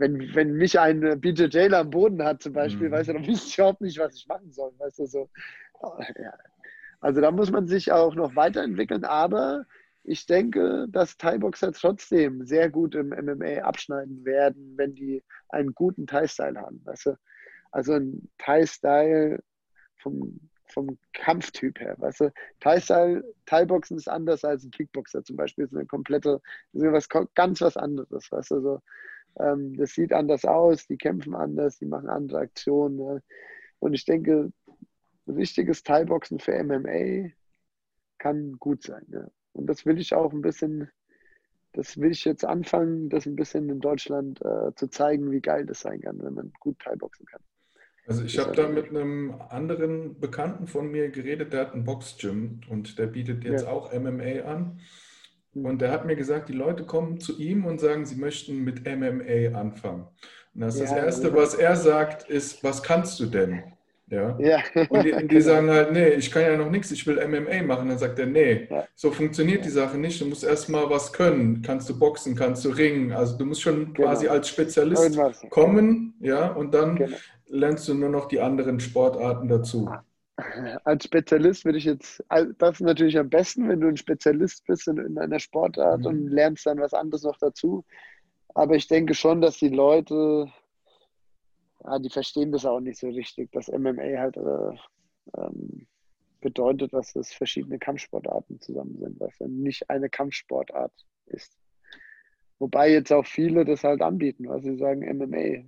wenn, wenn mich ein BJJ am Boden hat zum Beispiel, mhm. weißt du, dann wüsste ich überhaupt nicht, was ich machen soll. Weißt du, so. Ja. Also da muss man sich auch noch weiterentwickeln, aber ich denke, dass Thai-Boxer trotzdem sehr gut im MMA abschneiden werden, wenn die einen guten Thai-Style haben. Weißt du? Also ein Thai-Style vom vom Kampftyp her. Weißt du, Thai-Style, Thai-Boxen ist anders als ein Kickboxer zum Beispiel. Das ist eine komplette, ist was, ganz was anderes. Weißt du, so, ähm, das sieht anders aus, die kämpfen anders, die machen andere Aktionen. Ne? Und ich denke, richtiges Thai-Boxen für MMA kann gut sein. Ne? Und das will ich auch ein bisschen, das will ich jetzt anfangen, das ein bisschen in Deutschland äh, zu zeigen, wie geil das sein kann, wenn man gut Thai-Boxen kann. Also ich habe da mit einem anderen Bekannten von mir geredet, der hat ein Boxgym und der bietet jetzt ja. auch MMA an. Und der hat mir gesagt, die Leute kommen zu ihm und sagen, sie möchten mit MMA anfangen. Und das, ja, das Erste, was er sagt, ist, was kannst du denn? Ja. ja. Und die, die, sagen halt, nee, ich kann ja noch nichts, ich will MMA machen. Dann sagt er, nee, ja. so funktioniert die Sache nicht. Du musst erstmal was können. Kannst du boxen, kannst du ringen. Also du musst schon genau. quasi als Spezialist kommen, ja, und dann genau lernst du nur noch die anderen Sportarten dazu? Als Spezialist würde ich jetzt, das ist natürlich am besten, wenn du ein Spezialist bist in, in einer Sportart mhm. und lernst dann was anderes noch dazu. Aber ich denke schon, dass die Leute, ja, die verstehen das auch nicht so richtig, dass MMA halt äh, ähm, bedeutet, dass es verschiedene Kampfsportarten zusammen sind, was ja nicht eine Kampfsportart ist. Wobei jetzt auch viele das halt anbieten, weil sie sagen MMA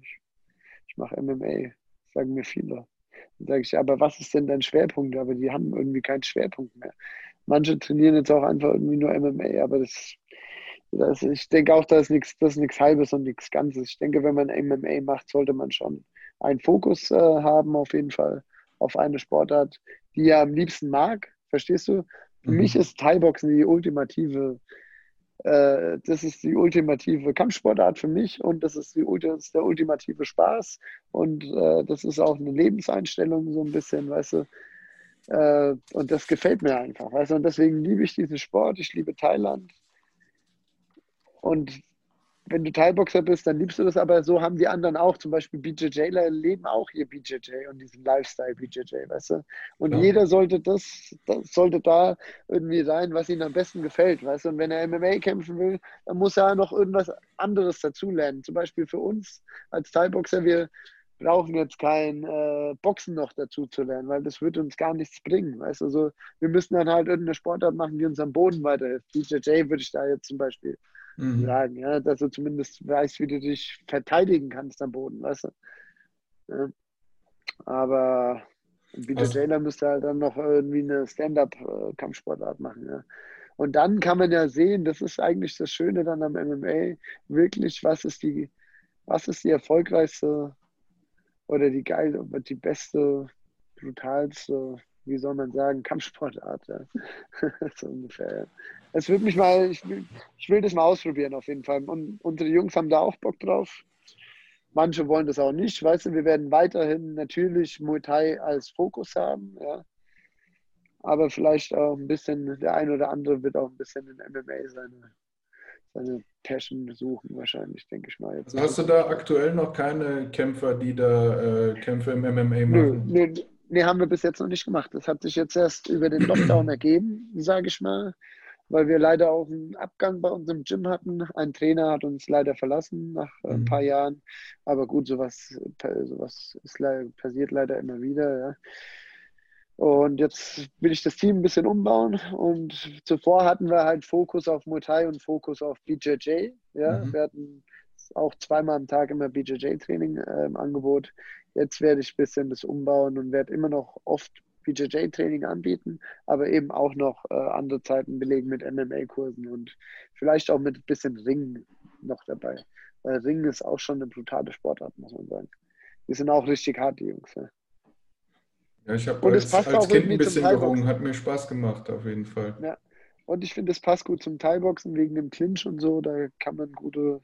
ich mache MMA, sagen mir viele. Dann sage ich, aber was ist denn dein Schwerpunkt? Aber die haben irgendwie keinen Schwerpunkt mehr. Manche trainieren jetzt auch einfach irgendwie nur MMA, aber das, das ich denke auch, das ist nichts, das ist nichts Halbes und nichts Ganzes. Ich denke, wenn man MMA macht, sollte man schon einen Fokus äh, haben, auf jeden Fall, auf eine Sportart, die er am liebsten mag. Verstehst du? Für mhm. mich ist Thai-Boxen die ultimative äh, das ist die ultimative Kampfsportart für mich und das ist, die, das ist der ultimative Spaß und äh, das ist auch eine Lebenseinstellung so ein bisschen, weißt du. Äh, und das gefällt mir einfach, weißt du. Und deswegen liebe ich diesen Sport, ich liebe Thailand. Und wenn du Thai-Boxer bist, dann liebst du das, aber so haben die anderen auch. Zum Beispiel BJJler leben auch hier BJJ und diesen Lifestyle BJJ, weißt du? Und ja. jeder sollte das, das sollte da irgendwie sein, was ihm am besten gefällt, weißt du? Und wenn er MMA kämpfen will, dann muss er noch irgendwas anderes dazulernen. Zum Beispiel für uns als Thai-Boxer, wir brauchen jetzt kein äh, Boxen noch dazu zu lernen, weil das wird uns gar nichts bringen, weißt du? Also wir müssen dann halt irgendeine Sportart machen, die uns am Boden weiterhilft. BJJ würde ich da jetzt zum Beispiel mhm. sagen, ja, dass du zumindest weißt, wie du dich verteidigen kannst am Boden, weißt du. Ja. Aber Peter also, Jailer müsste halt dann noch irgendwie eine Stand-up-Kampfsportart machen, ja. Und dann kann man ja sehen, das ist eigentlich das Schöne dann am MMA, wirklich, was ist die, was ist die erfolgreichste oder die geile, die beste, brutalste wie soll man sagen, Kampfsportart. Ja. so ungefähr. Es wird mich mal, ich will, ich will das mal ausprobieren auf jeden Fall. Und unsere Jungs haben da auch Bock drauf. Manche wollen das auch nicht. Weißt du, wir werden weiterhin natürlich Muay Thai als Fokus haben, ja. Aber vielleicht auch ein bisschen, der ein oder andere wird auch ein bisschen in MMA seine, seine Passion suchen, wahrscheinlich, denke ich mal. Jetzt Hast du da aktuell noch keine Kämpfer, die da äh, Kämpfe im MMA machen? Nö, nö, Nee, haben wir bis jetzt noch nicht gemacht. Das hat sich jetzt erst über den Lockdown ergeben, sage ich mal, weil wir leider auch einen Abgang bei uns im Gym hatten. Ein Trainer hat uns leider verlassen nach ein mhm. paar Jahren. Aber gut, sowas, sowas ist passiert leider immer wieder. Ja. Und jetzt will ich das Team ein bisschen umbauen. Und zuvor hatten wir halt Fokus auf Muay Thai und Fokus auf BJJ. Ja. Mhm. Wir hatten auch zweimal am Tag immer BJJ-Training äh, im Angebot. Jetzt werde ich ein bisschen das umbauen und werde immer noch oft BJJ-Training anbieten, aber eben auch noch äh, andere Zeiten belegen mit MMA-Kursen und vielleicht auch mit ein bisschen Ringen noch dabei. Weil Ringen ist auch schon eine brutale Sportart, muss man sagen. Die sind auch richtig hart, die Jungs. Ja, ja ich habe als, als Kind ein bisschen gerungen, hat mir Spaß gemacht, auf jeden Fall. Ja. Und ich finde, es passt gut zum Thai-Boxen wegen dem Clinch und so. Da kann man gute,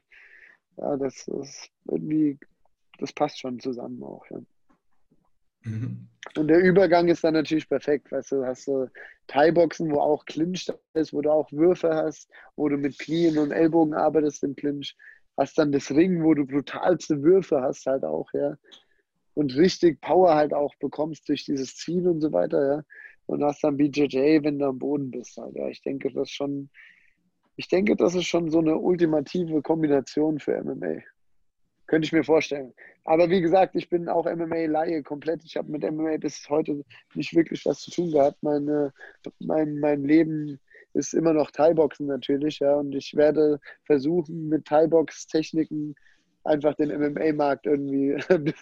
ja, das ist irgendwie das passt schon zusammen auch. Ja. Mhm. Und der Übergang ist dann natürlich perfekt. Weißt du, hast du Thai-Boxen, wo auch Clinch ist, wo du auch Würfe hast, wo du mit Knien und Ellbogen arbeitest im Clinch. Hast dann das Ring, wo du brutalste Würfe hast, halt auch, ja. Und richtig Power halt auch bekommst durch dieses Ziel und so weiter, ja. Und hast dann BJJ, wenn du am Boden bist, halt, ja. Ich denke, das ist schon, ich denke, das ist schon so eine ultimative Kombination für MMA. Könnte ich mir vorstellen. Aber wie gesagt, ich bin auch MMA-Laie komplett. Ich habe mit MMA bis heute nicht wirklich was zu tun gehabt. Meine, mein, mein Leben ist immer noch Thai-Boxen natürlich, ja. Und ich werde versuchen, mit Thai-Box-Techniken einfach den MMA-Markt irgendwie ein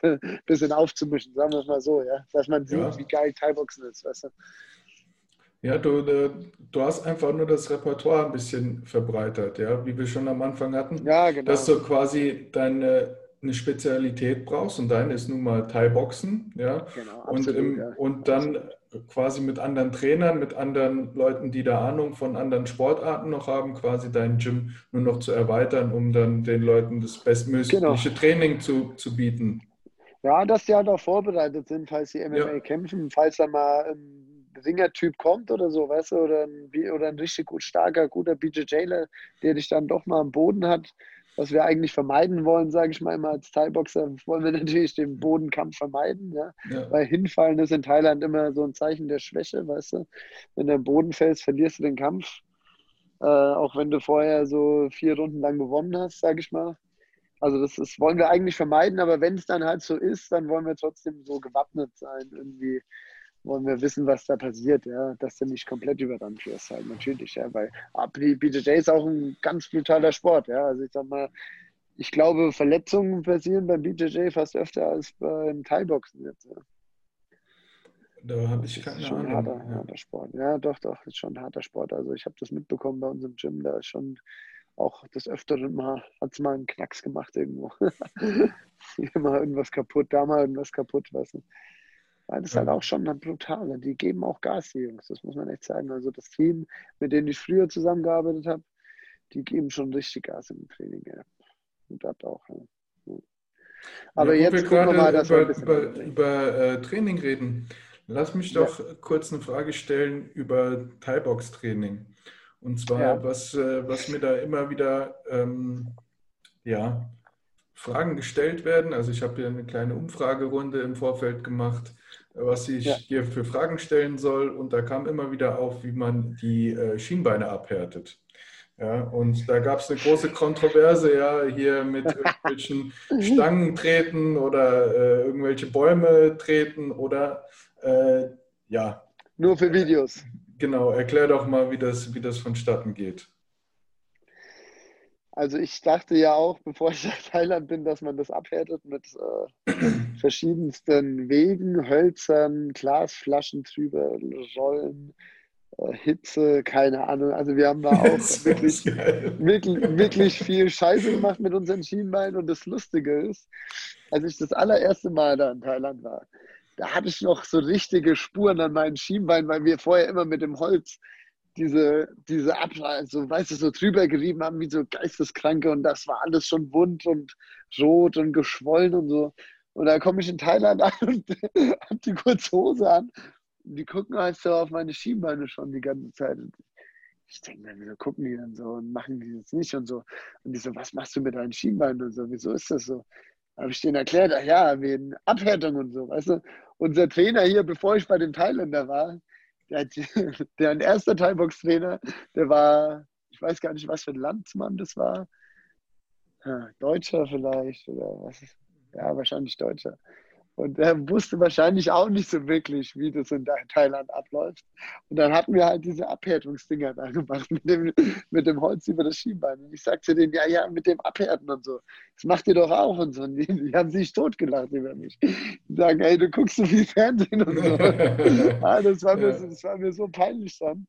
bisschen aufzumischen, sagen wir es mal so, ja. Dass man sieht, ja. wie geil Thai-Boxen ist, weißt du. Ja, du, äh, du hast einfach nur das Repertoire ein bisschen verbreitert, ja, wie wir schon am Anfang hatten. Ja, genau. Dass du quasi deine eine Spezialität brauchst und deine ist nun mal Thai-Boxen, ja. Genau, absolut, und, im, ja. und dann quasi mit anderen Trainern, mit anderen Leuten, die da Ahnung von anderen Sportarten noch haben, quasi dein Gym nur noch zu erweitern, um dann den Leuten das bestmögliche genau. Training zu, zu bieten. Ja, dass die halt auch vorbereitet sind, falls sie MMA ja. kämpfen, falls da mal ein Ringer-Typ kommt oder so, weißt du, oder ein, oder ein richtig gut starker, guter BJJler, der dich dann doch mal am Boden hat, was wir eigentlich vermeiden wollen, sage ich mal immer als Thai-Boxer, wollen wir natürlich den Bodenkampf vermeiden, ja? ja? weil hinfallen ist in Thailand immer so ein Zeichen der Schwäche, weißt du, wenn du am Boden fällst, verlierst du den Kampf, äh, auch wenn du vorher so vier Runden lang gewonnen hast, sage ich mal. Also das, das wollen wir eigentlich vermeiden, aber wenn es dann halt so ist, dann wollen wir trotzdem so gewappnet sein, irgendwie wollen wir wissen, was da passiert, ja, dass du nicht komplett überrannt wirst, halt natürlich, ja, weil BJJ ist auch ein ganz brutaler Sport, ja, also ich sag mal, ich glaube, Verletzungen passieren beim BJJ fast öfter als beim Thai-Boxen jetzt, ja. Da habe ich keine schon Ahnung. Harter, ja. harter Sport. Ja, doch, doch, ist schon ein harter Sport. Also ich habe das mitbekommen bei uns im Gym, da ist schon auch das Öfteren mal, hat es mal einen Knacks gemacht irgendwo. Hier mal irgendwas kaputt, da mal irgendwas kaputt, weißt du. Weil das ist halt auch schon brutal. Die geben auch Gas, die Jungs. Das muss man echt sagen. Also das Team, mit dem ich früher zusammengearbeitet habe, die geben schon richtig Gas im Training. Ja. Und das auch. Ja. Aber ja, jetzt gucken wir mal, dass über, wir über, über äh, Training reden. Lass mich doch ja. kurz eine Frage stellen über Thai-Box-Training. Und zwar, ja. was, äh, was mir da immer wieder ähm, ja, Fragen gestellt werden. Also ich habe hier eine kleine Umfragerunde im Vorfeld gemacht was ich ja. dir für Fragen stellen soll. Und da kam immer wieder auf, wie man die äh, Schienbeine abhärtet. Ja, und da gab es eine große Kontroverse, ja, hier mit irgendwelchen Stangen treten oder äh, irgendwelche Bäume treten oder äh, ja. Nur für Videos. Genau, erklär doch mal, wie das, wie das vonstatten geht. Also ich dachte ja auch, bevor ich nach Thailand bin, dass man das abhärtet mit äh, verschiedensten Wegen, Hölzern, Glasflaschen drüber rollen, äh, Hitze, keine Ahnung. Also wir haben da auch wirklich, wirklich, wirklich viel Scheiße gemacht mit unseren Schienbeinen. Und das Lustige ist, als ich das allererste Mal da in Thailand war, da hatte ich noch so richtige Spuren an meinen Schienbeinen, weil wir vorher immer mit dem Holz diese, diese Abschneiden, so, weißt du, so drüber gerieben haben wie so Geisteskranke und das war alles schon wund und rot und geschwollen und so. Und dann komme ich in Thailand an und habe die kurze Hose an. Und die gucken halt so auf meine Schienbeine schon die ganze Zeit. Und ich denke mir, wieso gucken die dann so und machen die das nicht und so. Und die so, was machst du mit deinen Schienbeinen und so? Wieso ist das so? Da habe ich denen erklärt, ach ja, wegen Abhärtung und so, weißt du. Unser Trainer hier, bevor ich bei den Thailändern war, der, der erster Thai-Box-Trainer, der war, ich weiß gar nicht, was für ein Landsmann das war. Deutscher vielleicht oder was ist, ja, wahrscheinlich Deutscher. Und er wusste wahrscheinlich auch nicht so wirklich, wie das in Thailand abläuft. Und dann hatten wir halt diese Abhärtungsdinger da gemacht mit dem, mit dem Holz über das Schienbein. Und ich sagte denen, ja, ja, mit dem Abhärten und so. Das macht ihr doch auch und so. Und die, die haben sich totgelacht über mich. Die sagen, ey, du guckst so viel Fernsehen und so. ah, das, war mir, das war mir so peinlich dann.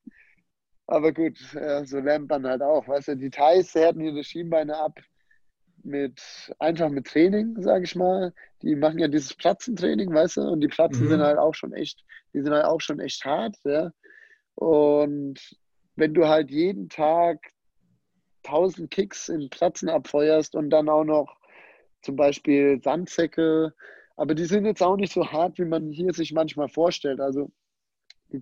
Aber gut, ja, so lernt man halt auch. Weißt du, die Thais härten ihre Schienbeine ab mit einfach mit Training, sage ich mal. Die machen ja dieses Platzentraining, weißt du, und die Platzen mhm. sind halt auch schon echt, die sind halt auch schon echt hart, ja. Und wenn du halt jeden Tag 1000 Kicks in Platzen abfeuerst und dann auch noch zum Beispiel Sandsäcke Aber die sind jetzt auch nicht so hart, wie man hier sich manchmal vorstellt. Also die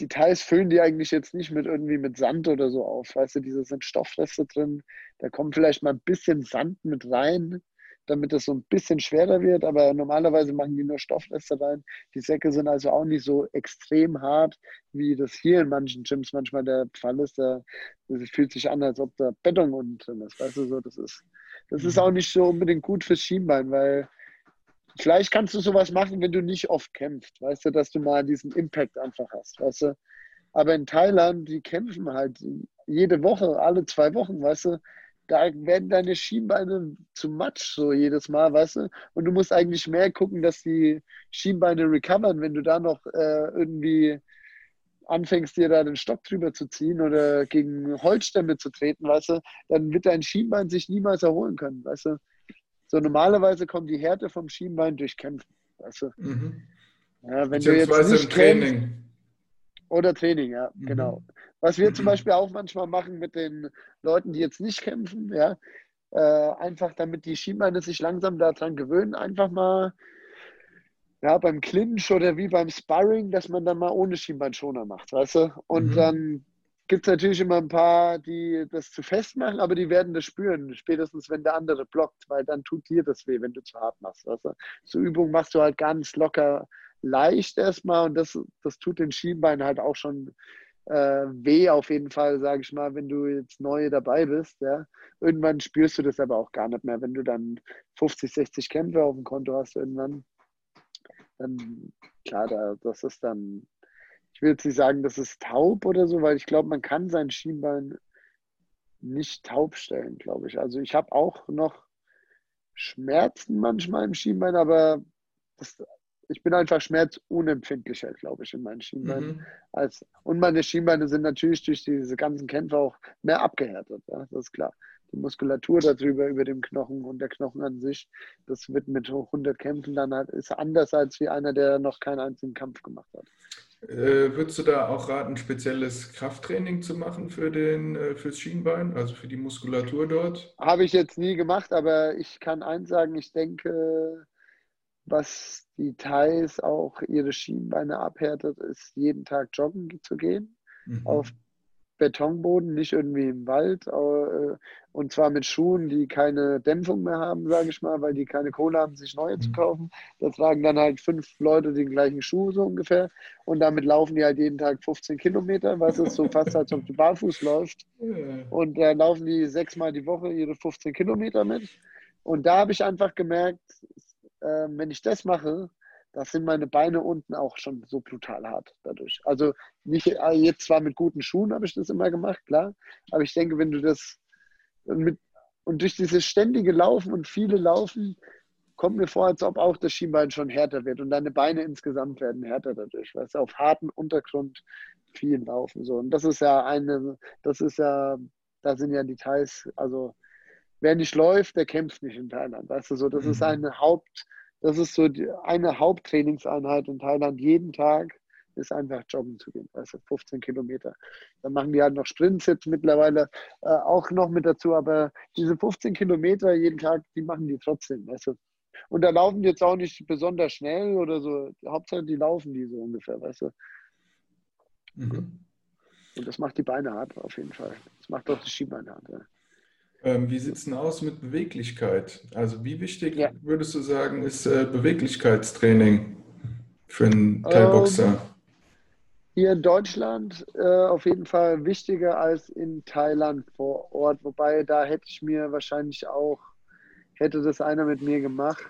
Details füllen die eigentlich jetzt nicht mit irgendwie mit Sand oder so auf. Weißt du, diese sind Stoffreste drin. Da kommt vielleicht mal ein bisschen Sand mit rein, damit es so ein bisschen schwerer wird. Aber normalerweise machen die nur Stoffreste rein. Die Säcke sind also auch nicht so extrem hart, wie das hier in manchen Gyms manchmal der Fall ist. Da, das fühlt sich an, als ob da Beton unten drin ist. Weißt du, so, das ist, das ist mhm. auch nicht so unbedingt gut fürs Schienbein, weil Vielleicht kannst du sowas machen, wenn du nicht oft kämpfst, weißt du, dass du mal diesen Impact einfach hast, weißt du. Aber in Thailand, die kämpfen halt jede Woche, alle zwei Wochen, weißt du. Da werden deine Schienbeine zu Matsch so jedes Mal, weißt du. Und du musst eigentlich mehr gucken, dass die Schienbeine recovern, wenn du da noch äh, irgendwie anfängst, dir da den Stock drüber zu ziehen oder gegen Holzstämme zu treten, weißt du, dann wird dein Schienbein sich niemals erholen können, weißt du. So normalerweise kommt die Härte vom Schienbein durch Kämpfen. Weißt du? Mhm. Ja, wenn du jetzt nicht Training. Kämpfst, oder Training, ja, mhm. genau. Was wir mhm. zum Beispiel auch manchmal machen mit den Leuten, die jetzt nicht kämpfen, ja, äh, einfach damit die Schienbeine sich langsam daran gewöhnen, einfach mal ja, beim Clinch oder wie beim Sparring, dass man dann mal ohne Schienbeinschoner macht, weißt du? Und mhm. dann gibt es natürlich immer ein paar, die das zu fest machen, aber die werden das spüren, spätestens wenn der andere blockt, weil dann tut dir das weh, wenn du zu hart machst. Weißt du? So Übung machst du halt ganz locker leicht erstmal und das, das tut den Schienbein halt auch schon äh, weh auf jeden Fall, sage ich mal, wenn du jetzt neu dabei bist. Ja. Irgendwann spürst du das aber auch gar nicht mehr, wenn du dann 50, 60 Kämpfe auf dem Konto hast irgendwann. Dann, klar, da, das ist dann ich will jetzt nicht sagen, das ist taub oder so, weil ich glaube, man kann sein Schienbein nicht taub stellen, glaube ich. Also ich habe auch noch Schmerzen manchmal im Schienbein, aber das, ich bin einfach schmerzunempfindlicher, glaube ich, in meinen Schienbeinen. Mhm. Als, und meine Schienbeine sind natürlich durch diese ganzen Kämpfe auch mehr abgehärtet, ja, das ist klar. Die Muskulatur darüber, über dem Knochen und der Knochen an sich, das wird mit 100 Kämpfen dann halt, ist anders als wie einer, der noch keinen einzigen Kampf gemacht hat. Äh, würdest du da auch raten, spezielles Krafttraining zu machen für den, äh, fürs Schienbein, also für die Muskulatur dort? Habe ich jetzt nie gemacht, aber ich kann eins sagen, ich denke, was die Thais auch ihre Schienbeine abhärtet, ist jeden Tag joggen zu gehen. Mhm. Auf Betonboden, nicht irgendwie im Wald. Äh, und zwar mit Schuhen, die keine Dämpfung mehr haben, sage ich mal, weil die keine Kohle haben, sich neue zu mhm. kaufen. Da tragen dann halt fünf Leute den gleichen Schuh so ungefähr. Und damit laufen die halt jeden Tag 15 Kilometer, was ist so fast, als ob du barfuß läufst. Und da laufen die sechsmal die Woche ihre 15 Kilometer mit. Und da habe ich einfach gemerkt, äh, wenn ich das mache, das sind meine Beine unten auch schon so brutal hart dadurch. Also nicht äh, jetzt zwar mit guten Schuhen habe ich das immer gemacht, klar, aber ich denke, wenn du das mit und durch dieses ständige Laufen und viele Laufen kommt mir vor, als ob auch das Schienbein schon härter wird und deine Beine insgesamt werden härter dadurch, weißt du, auf harten Untergrund viel laufen so und das ist ja eine, das ist ja, da sind ja Details, also wer nicht läuft, der kämpft nicht in Thailand, weißt du, so das mhm. ist eine Haupt das ist so die, eine Haupttrainingseinheit in Thailand. Jeden Tag ist einfach joggen zu gehen, also 15 Kilometer. Dann machen die halt noch Sprints jetzt mittlerweile äh, auch noch mit dazu, aber diese 15 Kilometer jeden Tag, die machen die trotzdem, du. Und da laufen die jetzt auch nicht besonders schnell oder so. Hauptsache, die laufen die so ungefähr, weißt du. Mhm. Und das macht die Beine hart auf jeden Fall. Das macht auch die Skibeine hart. Ja. Ähm, wie sieht es denn aus mit Beweglichkeit? Also wie wichtig ja. würdest du sagen, ist äh, Beweglichkeitstraining für einen Thai-Boxer? Ähm, hier in Deutschland äh, auf jeden Fall wichtiger als in Thailand vor Ort. Wobei da hätte ich mir wahrscheinlich auch, hätte das einer mit mir gemacht,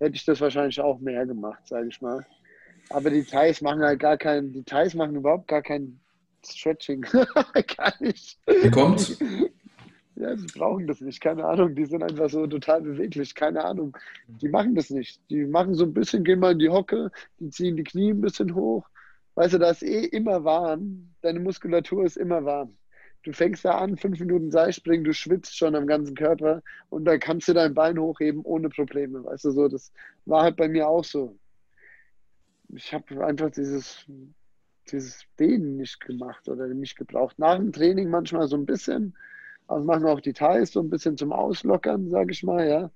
hätte ich das wahrscheinlich auch mehr gemacht, sage ich mal. Aber die Thais machen halt gar kein, die Thais machen überhaupt gar kein Stretching. gar nicht. Wie kommt's? Ja, die brauchen das nicht, keine Ahnung. Die sind einfach so total beweglich, keine Ahnung. Die machen das nicht. Die machen so ein bisschen, gehen mal in die Hocke, die ziehen die Knie ein bisschen hoch. Weißt du, da ist eh immer warm. Deine Muskulatur ist immer warm. Du fängst da an, fünf Minuten Seilspringen, du schwitzt schon am ganzen Körper und dann kannst du dein Bein hochheben ohne Probleme. Weißt du, so, das war halt bei mir auch so. Ich habe einfach dieses, dieses Dehnen nicht gemacht oder nicht gebraucht. Nach dem Training manchmal so ein bisschen, also machen auch Details so ein bisschen zum Auslockern, sage ich mal, ja.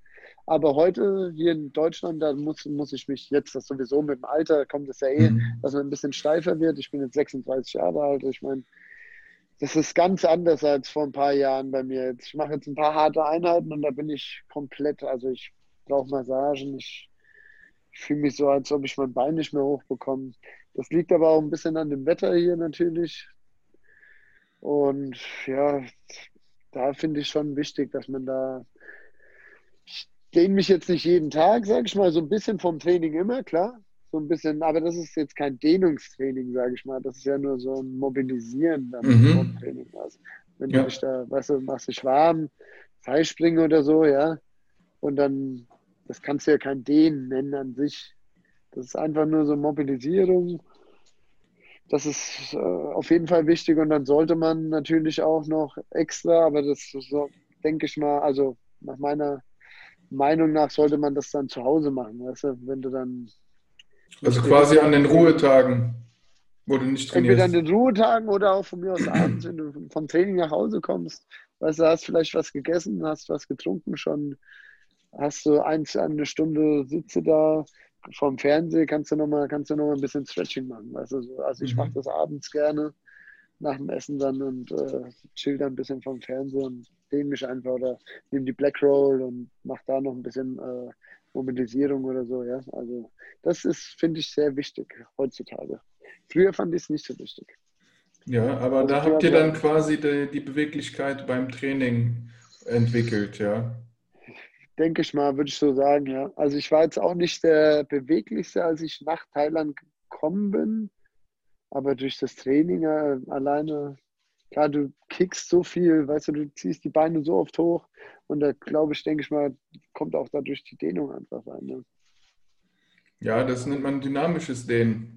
Aber heute hier in Deutschland, da muss, muss ich mich jetzt, das sowieso mit dem Alter kommt es ja eh, mhm. dass man ein bisschen steifer wird. Ich bin jetzt 36 Jahre alt. Ich meine, das ist ganz anders als vor ein paar Jahren bei mir. Ich mache jetzt ein paar harte Einheiten und da bin ich komplett, also ich brauche Massagen. Ich, ich fühle mich so, als ob ich mein Bein nicht mehr hochbekomme. Das liegt aber auch ein bisschen an dem Wetter hier natürlich. Und ja, da finde ich schon wichtig, dass man da. Ich dehne mich jetzt nicht jeden Tag, sage ich mal, so ein bisschen vom Training immer, klar. So ein bisschen, aber das ist jetzt kein Dehnungstraining, sage ich mal. Das ist ja nur so ein Mobilisieren dann mhm. vom Training. Also, wenn ja. du dich da, weißt du, machst dich warm, Seilspringen oder so, ja. Und dann, das kannst du ja kein Dehnen nennen an sich. Das ist einfach nur so Mobilisierung das ist äh, auf jeden Fall wichtig und dann sollte man natürlich auch noch extra, aber das so, denke ich mal, also nach meiner Meinung nach sollte man das dann zu Hause machen, weißt du, wenn du dann. Also quasi an den Ruhetagen, wo du nicht trainierst. Entweder an den Ruhetagen oder auch von mir aus abends, wenn du vom Training nach Hause kommst, weißt du, hast vielleicht was gegessen, hast was getrunken schon, hast du eins, eine Stunde Sitze da, vom Fernsehen kannst du nochmal kannst du noch mal ein bisschen Stretching machen. Weißt du? Also ich mhm. mache das abends gerne nach dem Essen dann und äh, chill dann ein bisschen vom Fernsehen und dehne mich einfach oder nehme die Black Roll und mache da noch ein bisschen äh, Mobilisierung oder so. Ja, also das ist finde ich sehr wichtig heutzutage. Früher fand ich es nicht so wichtig. Ja, aber also da habt ihr dann quasi die, die Beweglichkeit beim Training entwickelt, ja denke ich mal, würde ich so sagen, ja. Also ich war jetzt auch nicht der beweglichste, als ich nach Thailand gekommen bin, aber durch das Training äh, alleine, klar, du kickst so viel, weißt du, du ziehst die Beine so oft hoch und da glaube ich, denke ich mal, kommt auch dadurch die Dehnung einfach rein. Ne? Ja, das nennt man dynamisches Dehnen.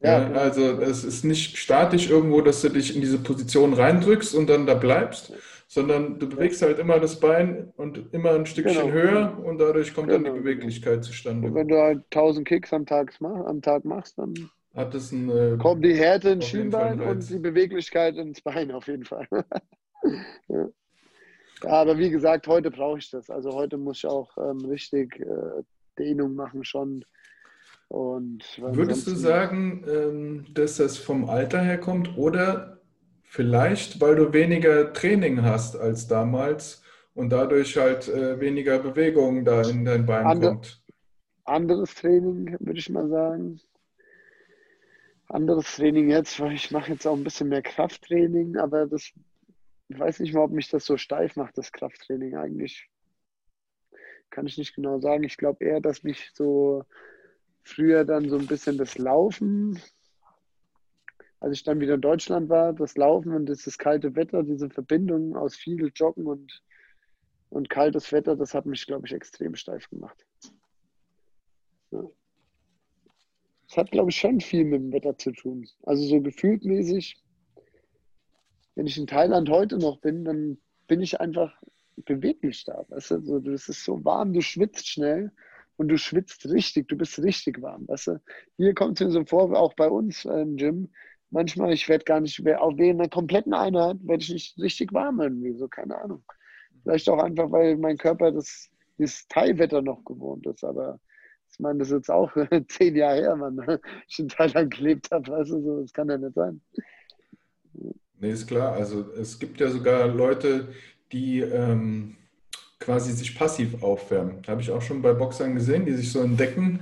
Ja, ja, also es ist nicht statisch irgendwo, dass du dich in diese Position reindrückst und dann da bleibst, sondern du bewegst halt immer das Bein und immer ein Stückchen genau. höher und dadurch kommt genau. dann die genau. Beweglichkeit zustande. Und wenn du halt 1000 Kicks am Tag, am Tag machst, dann hat das ein, äh, kommt die Härte ins Schienbein und die Beweglichkeit ins Bein auf jeden Fall. ja. Aber wie gesagt, heute brauche ich das. Also heute muss ich auch ähm, richtig äh, Dehnung machen schon. Und Würdest du sagen, ähm, dass das vom Alter her kommt oder Vielleicht, weil du weniger Training hast als damals und dadurch halt äh, weniger Bewegung da in dein Bein Ander, kommt. Anderes Training, würde ich mal sagen. Anderes Training jetzt, weil ich mache jetzt auch ein bisschen mehr Krafttraining, aber das, ich weiß nicht mal, ob mich das so steif macht, das Krafttraining eigentlich. Kann ich nicht genau sagen. Ich glaube eher, dass mich so früher dann so ein bisschen das Laufen als ich dann wieder in Deutschland war, das Laufen und das kalte Wetter, diese Verbindung aus viel Joggen und, und kaltes Wetter, das hat mich, glaube ich, extrem steif gemacht. Ja. Das hat, glaube ich, schon viel mit dem Wetter zu tun. Also so gefühltmäßig, wenn ich in Thailand heute noch bin, dann bin ich einfach beweglich da. Weißt du? so, das ist so warm, du schwitzt schnell und du schwitzt richtig, du bist richtig warm. Weißt du? Hier kommt es mir so vor, auch bei uns im Gym, manchmal, ich werde gar nicht, auf einer kompletten Einheit werde ich nicht richtig warm irgendwie, so keine Ahnung. Vielleicht auch einfach, weil mein Körper das, das Thai-Wetter noch gewohnt ist, aber ich meine, das ist jetzt auch zehn Jahre her, man, ich in Thailand gelebt habe, weißt du, so, das kann ja nicht sein. Nee, ist klar. Also es gibt ja sogar Leute, die ähm, quasi sich passiv aufwärmen. Habe ich auch schon bei Boxern gesehen, die sich so in Decken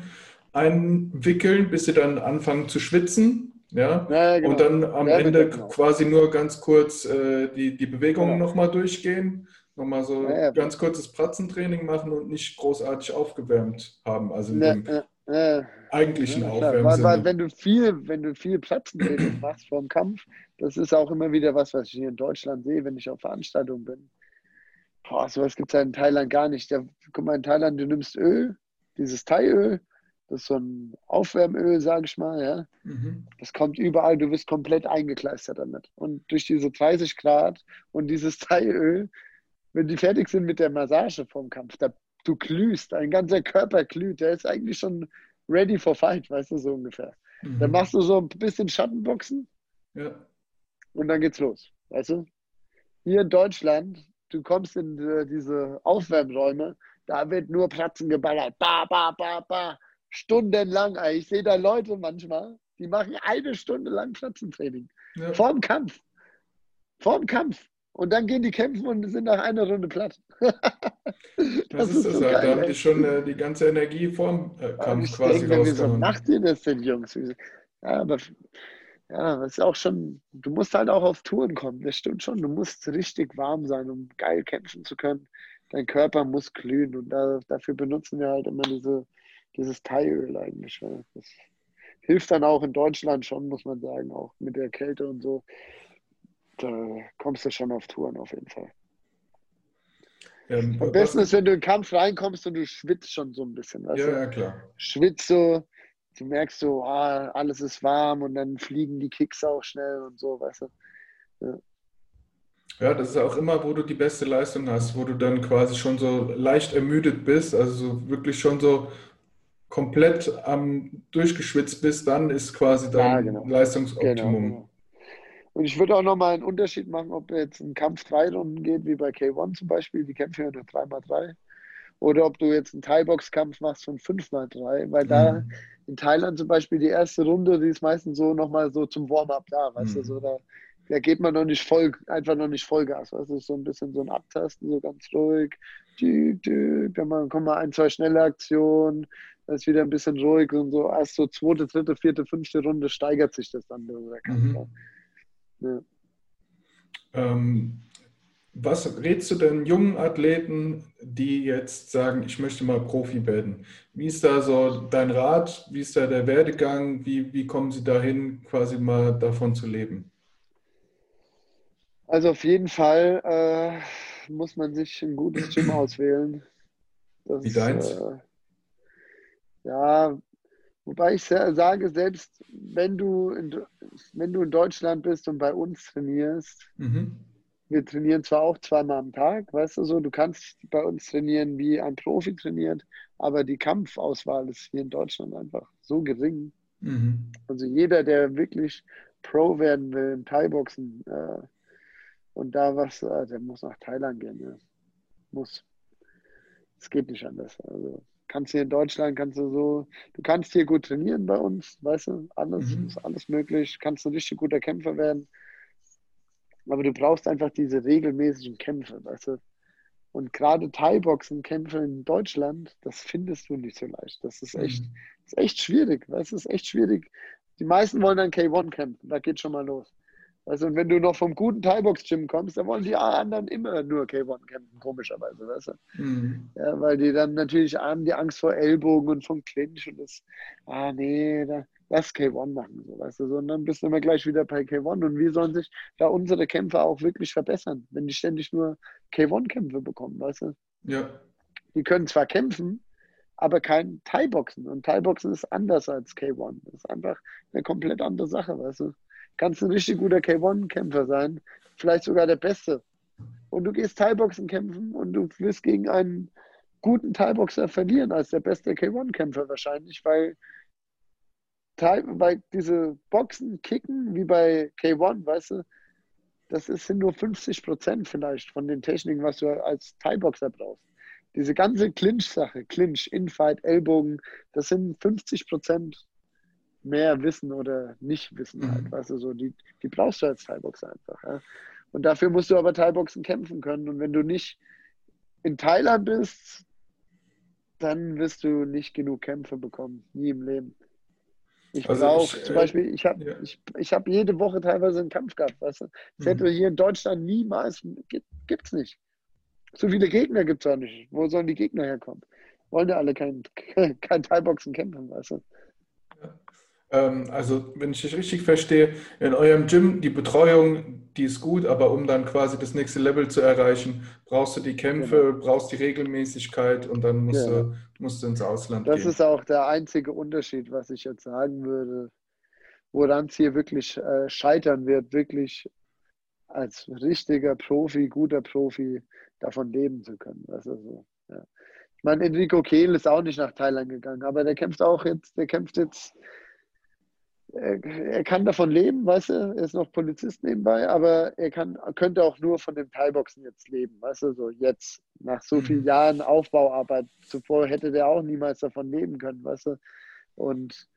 einwickeln, bis sie dann anfangen zu schwitzen ja? ja genau. Und dann am ja, Ende genau. quasi nur ganz kurz äh, die, die Bewegungen ja. nochmal durchgehen, nochmal so ja, ganz kurzes Pratzentraining machen und nicht großartig aufgewärmt haben. Also in dem eigentlichen Aufwärmen. Weil, weil, wenn du viel, wenn du viel Pratzentraining machst vor dem Kampf, das ist auch immer wieder was, was ich hier in Deutschland sehe, wenn ich auf Veranstaltungen bin. Boah, sowas gibt es ja in Thailand gar nicht. Da, guck mal, in Thailand, du nimmst Öl, dieses Thai-Öl, das ist so ein Aufwärmöl, sage ich mal. Ja. Mhm. Das kommt überall, du wirst komplett eingekleistert damit. Und durch diese 30 Grad und dieses Thai-Öl, wenn die fertig sind mit der Massage vom Kampf, da, du glühst, dein ganzer Körper glüht, der ist eigentlich schon ready for fight, weißt du, so ungefähr. Mhm. Dann machst du so ein bisschen Schattenboxen ja. und dann geht's los, weißt du? Hier in Deutschland, du kommst in diese Aufwärmräume, Da wird nur Pratzen geballert. Ba, ba, ba, ba. Stundenlang. Ich sehe da Leute manchmal, die machen eine Stunde lang Pratzentraining. Ja. Vorm Kampf. Vorm Kampf. Und dann gehen die kämpfen und sind nach einer Runde platt. das, das, ist, ist so geil, Da haben die schon äh, die ganze Energie vorm äh, Kampf quasi denke. Wieso macht ihr das denn, Jungs? Ja, aber ja, das ist auch schon, du musst halt auch auf Touren kommen, das stimmt schon. Du musst richtig warm sein, um geil kämpfen zu können. Dein Körper muss glühen und da, dafür benutzen wir halt immer diese, dieses Thaiöl eigentlich. Das hilft dann auch in Deutschland schon, muss man sagen, auch mit der Kälte und so da kommst du schon auf Touren auf jeden Fall. Ähm, Am besten ist, wenn du in den Kampf reinkommst und du schwitzt schon so ein bisschen. Weißt ja, du? ja, klar. Schwitzt so, du merkst so, ah, alles ist warm und dann fliegen die Kicks auch schnell und so, weißt du. Ja. ja. das ist auch immer, wo du die beste Leistung hast, wo du dann quasi schon so leicht ermüdet bist, also so wirklich schon so komplett am durchgeschwitzt bist, dann ist quasi dein ja, genau. Leistungsoptimum. Genau, genau. Und ich würde auch nochmal einen Unterschied machen, ob jetzt ein Kampf drei Runden geht, wie bei K1 zum Beispiel, die kämpfen ja nur 3x3. Oder ob du jetzt einen Thai-Box-Kampf machst von 5x3, weil mhm. da in Thailand zum Beispiel die erste Runde, die ist meistens so nochmal so zum Warm-up da, weißt mhm. du, so da, da geht man noch nicht voll, einfach noch nicht Vollgas, weißt du, so ein bisschen so ein Abtasten, so ganz ruhig, dann kommen mal ein, zwei schnelle Aktionen, dann ist wieder ein bisschen ruhig und so, erst so zweite, dritte, vierte, fünfte Runde steigert sich das dann. Mhm. Ja. Ähm, was rätst du denn jungen Athleten, die jetzt sagen, ich möchte mal Profi werden? Wie ist da so dein Rat? Wie ist da der Werdegang? Wie, wie kommen sie dahin, quasi mal davon zu leben? Also auf jeden Fall äh, muss man sich ein gutes Gym auswählen. Das, wie deins? Äh, ja, Wobei ich sage, selbst wenn du in, wenn du in Deutschland bist und bei uns trainierst, mhm. wir trainieren zwar auch zweimal am Tag, weißt du so, du kannst bei uns trainieren, wie ein Profi trainiert, aber die Kampfauswahl ist hier in Deutschland einfach so gering. Mhm. Also jeder, der wirklich Pro werden will im Thai-Boxen äh, und da was, äh, der muss nach Thailand gehen. Ja. Muss. Es geht nicht anders. Also kannst hier in Deutschland, kannst du so, du kannst hier gut trainieren bei uns, weißt du, alles, mhm. ist alles möglich, kannst ein richtig guter Kämpfer werden. Aber du brauchst einfach diese regelmäßigen Kämpfe, weißt du. Und gerade Thai-Boxen-Kämpfe in Deutschland, das findest du nicht so leicht. Das ist echt, mhm. ist echt schwierig, weißt du, ist echt schwierig. Die meisten wollen dann K1 kämpfen, da geht schon mal los. Also, und wenn du noch vom guten Thai-Box-Gym kommst, dann wollen die anderen immer nur K1 kämpfen, komischerweise, weißt du? Mhm. Ja, weil die dann natürlich haben die Angst vor Ellbogen und vom Clinch und das, ah, nee, da, lass K1 machen, so, weißt du? So, und dann bist du immer gleich wieder bei K1 und wie sollen sich da unsere Kämpfer auch wirklich verbessern, wenn die ständig nur K1-Kämpfe bekommen, weißt du? Ja. Die können zwar kämpfen, aber kein Thai-Boxen. Und Thai-Boxen ist anders als K1. Das ist einfach eine komplett andere Sache, weißt du? Kannst ein richtig guter K1-Kämpfer sein, vielleicht sogar der Beste. Und du gehst Thai-Boxen kämpfen und du wirst gegen einen guten Thai-Boxer verlieren als der beste K1-Kämpfer wahrscheinlich, weil, Thai, weil diese Boxen, Kicken wie bei K1, weißt du, das sind nur 50 Prozent vielleicht von den Techniken, was du als Thai-Boxer brauchst. Diese ganze Clinch-Sache, Clinch, Infight, Ellbogen, das sind 50 Prozent mehr Wissen oder nicht Wissen mhm. halt. Weißt du, so, die, die brauchst du als Thai-Boxer einfach. Ja? Und dafür musst du aber Thai-Boxen kämpfen können. Und wenn du nicht in Thailand bist, dann wirst du nicht genug Kämpfe bekommen. Nie im Leben. Ich also brauche zum Beispiel, ich habe ja. ich, ich hab jede Woche teilweise einen Kampf gehabt, weißt du? Das mhm. hätte hier in Deutschland niemals, gibt es nicht. So viele Gegner gibt es auch nicht. Wo sollen die Gegner herkommen? Wollen ja alle kein, kein Thai-Boxen kämpfen, weißt du? Ähm, also, wenn ich dich richtig verstehe, in eurem Gym, die Betreuung, die ist gut, aber um dann quasi das nächste Level zu erreichen, brauchst du die Kämpfe, genau. brauchst die Regelmäßigkeit und dann musst, ja. du, musst du ins Ausland das gehen. Das ist auch der einzige Unterschied, was ich jetzt sagen würde, woran es hier wirklich äh, scheitern wird, wirklich als richtiger Profi, guter Profi davon leben zu können. Also so, ja. Ich meine, Enrico Kehl ist auch nicht nach Thailand gegangen, aber der kämpft auch jetzt, der kämpft jetzt er kann davon leben, weißt du, er ist noch Polizist nebenbei, aber er kann, könnte auch nur von dem Thai-Boxen jetzt leben, weißt du, so jetzt, nach so vielen mhm. Jahren Aufbauarbeit. Zuvor hätte der auch niemals davon leben können, weißt du. Und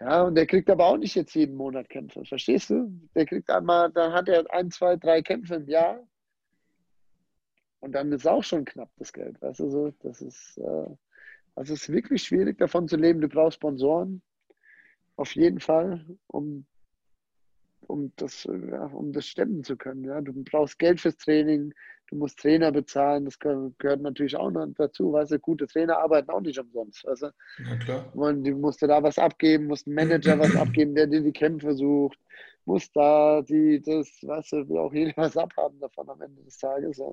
ja, und der kriegt aber auch nicht jetzt jeden Monat Kämpfe, verstehst du? Der kriegt einmal, dann hat er ein, zwei, drei Kämpfe im Jahr. Und dann ist auch schon knapp das Geld, weißt du, so, das ist, äh, also es ist wirklich schwierig davon zu leben. Du brauchst Sponsoren, auf jeden Fall, um, um, das, ja, um das stemmen zu können. Ja. Du brauchst Geld fürs Training, du musst Trainer bezahlen, das gehört natürlich auch noch dazu. Weißt du, gute Trainer arbeiten auch nicht umsonst. Weißt du? Ja, klar. Und du musst da was abgeben, musst einen Manager was abgeben, der dir die Kämpfe sucht, musst da die, das, weißt du, will auch jeder was abhaben davon am Ende des Tages. Ja.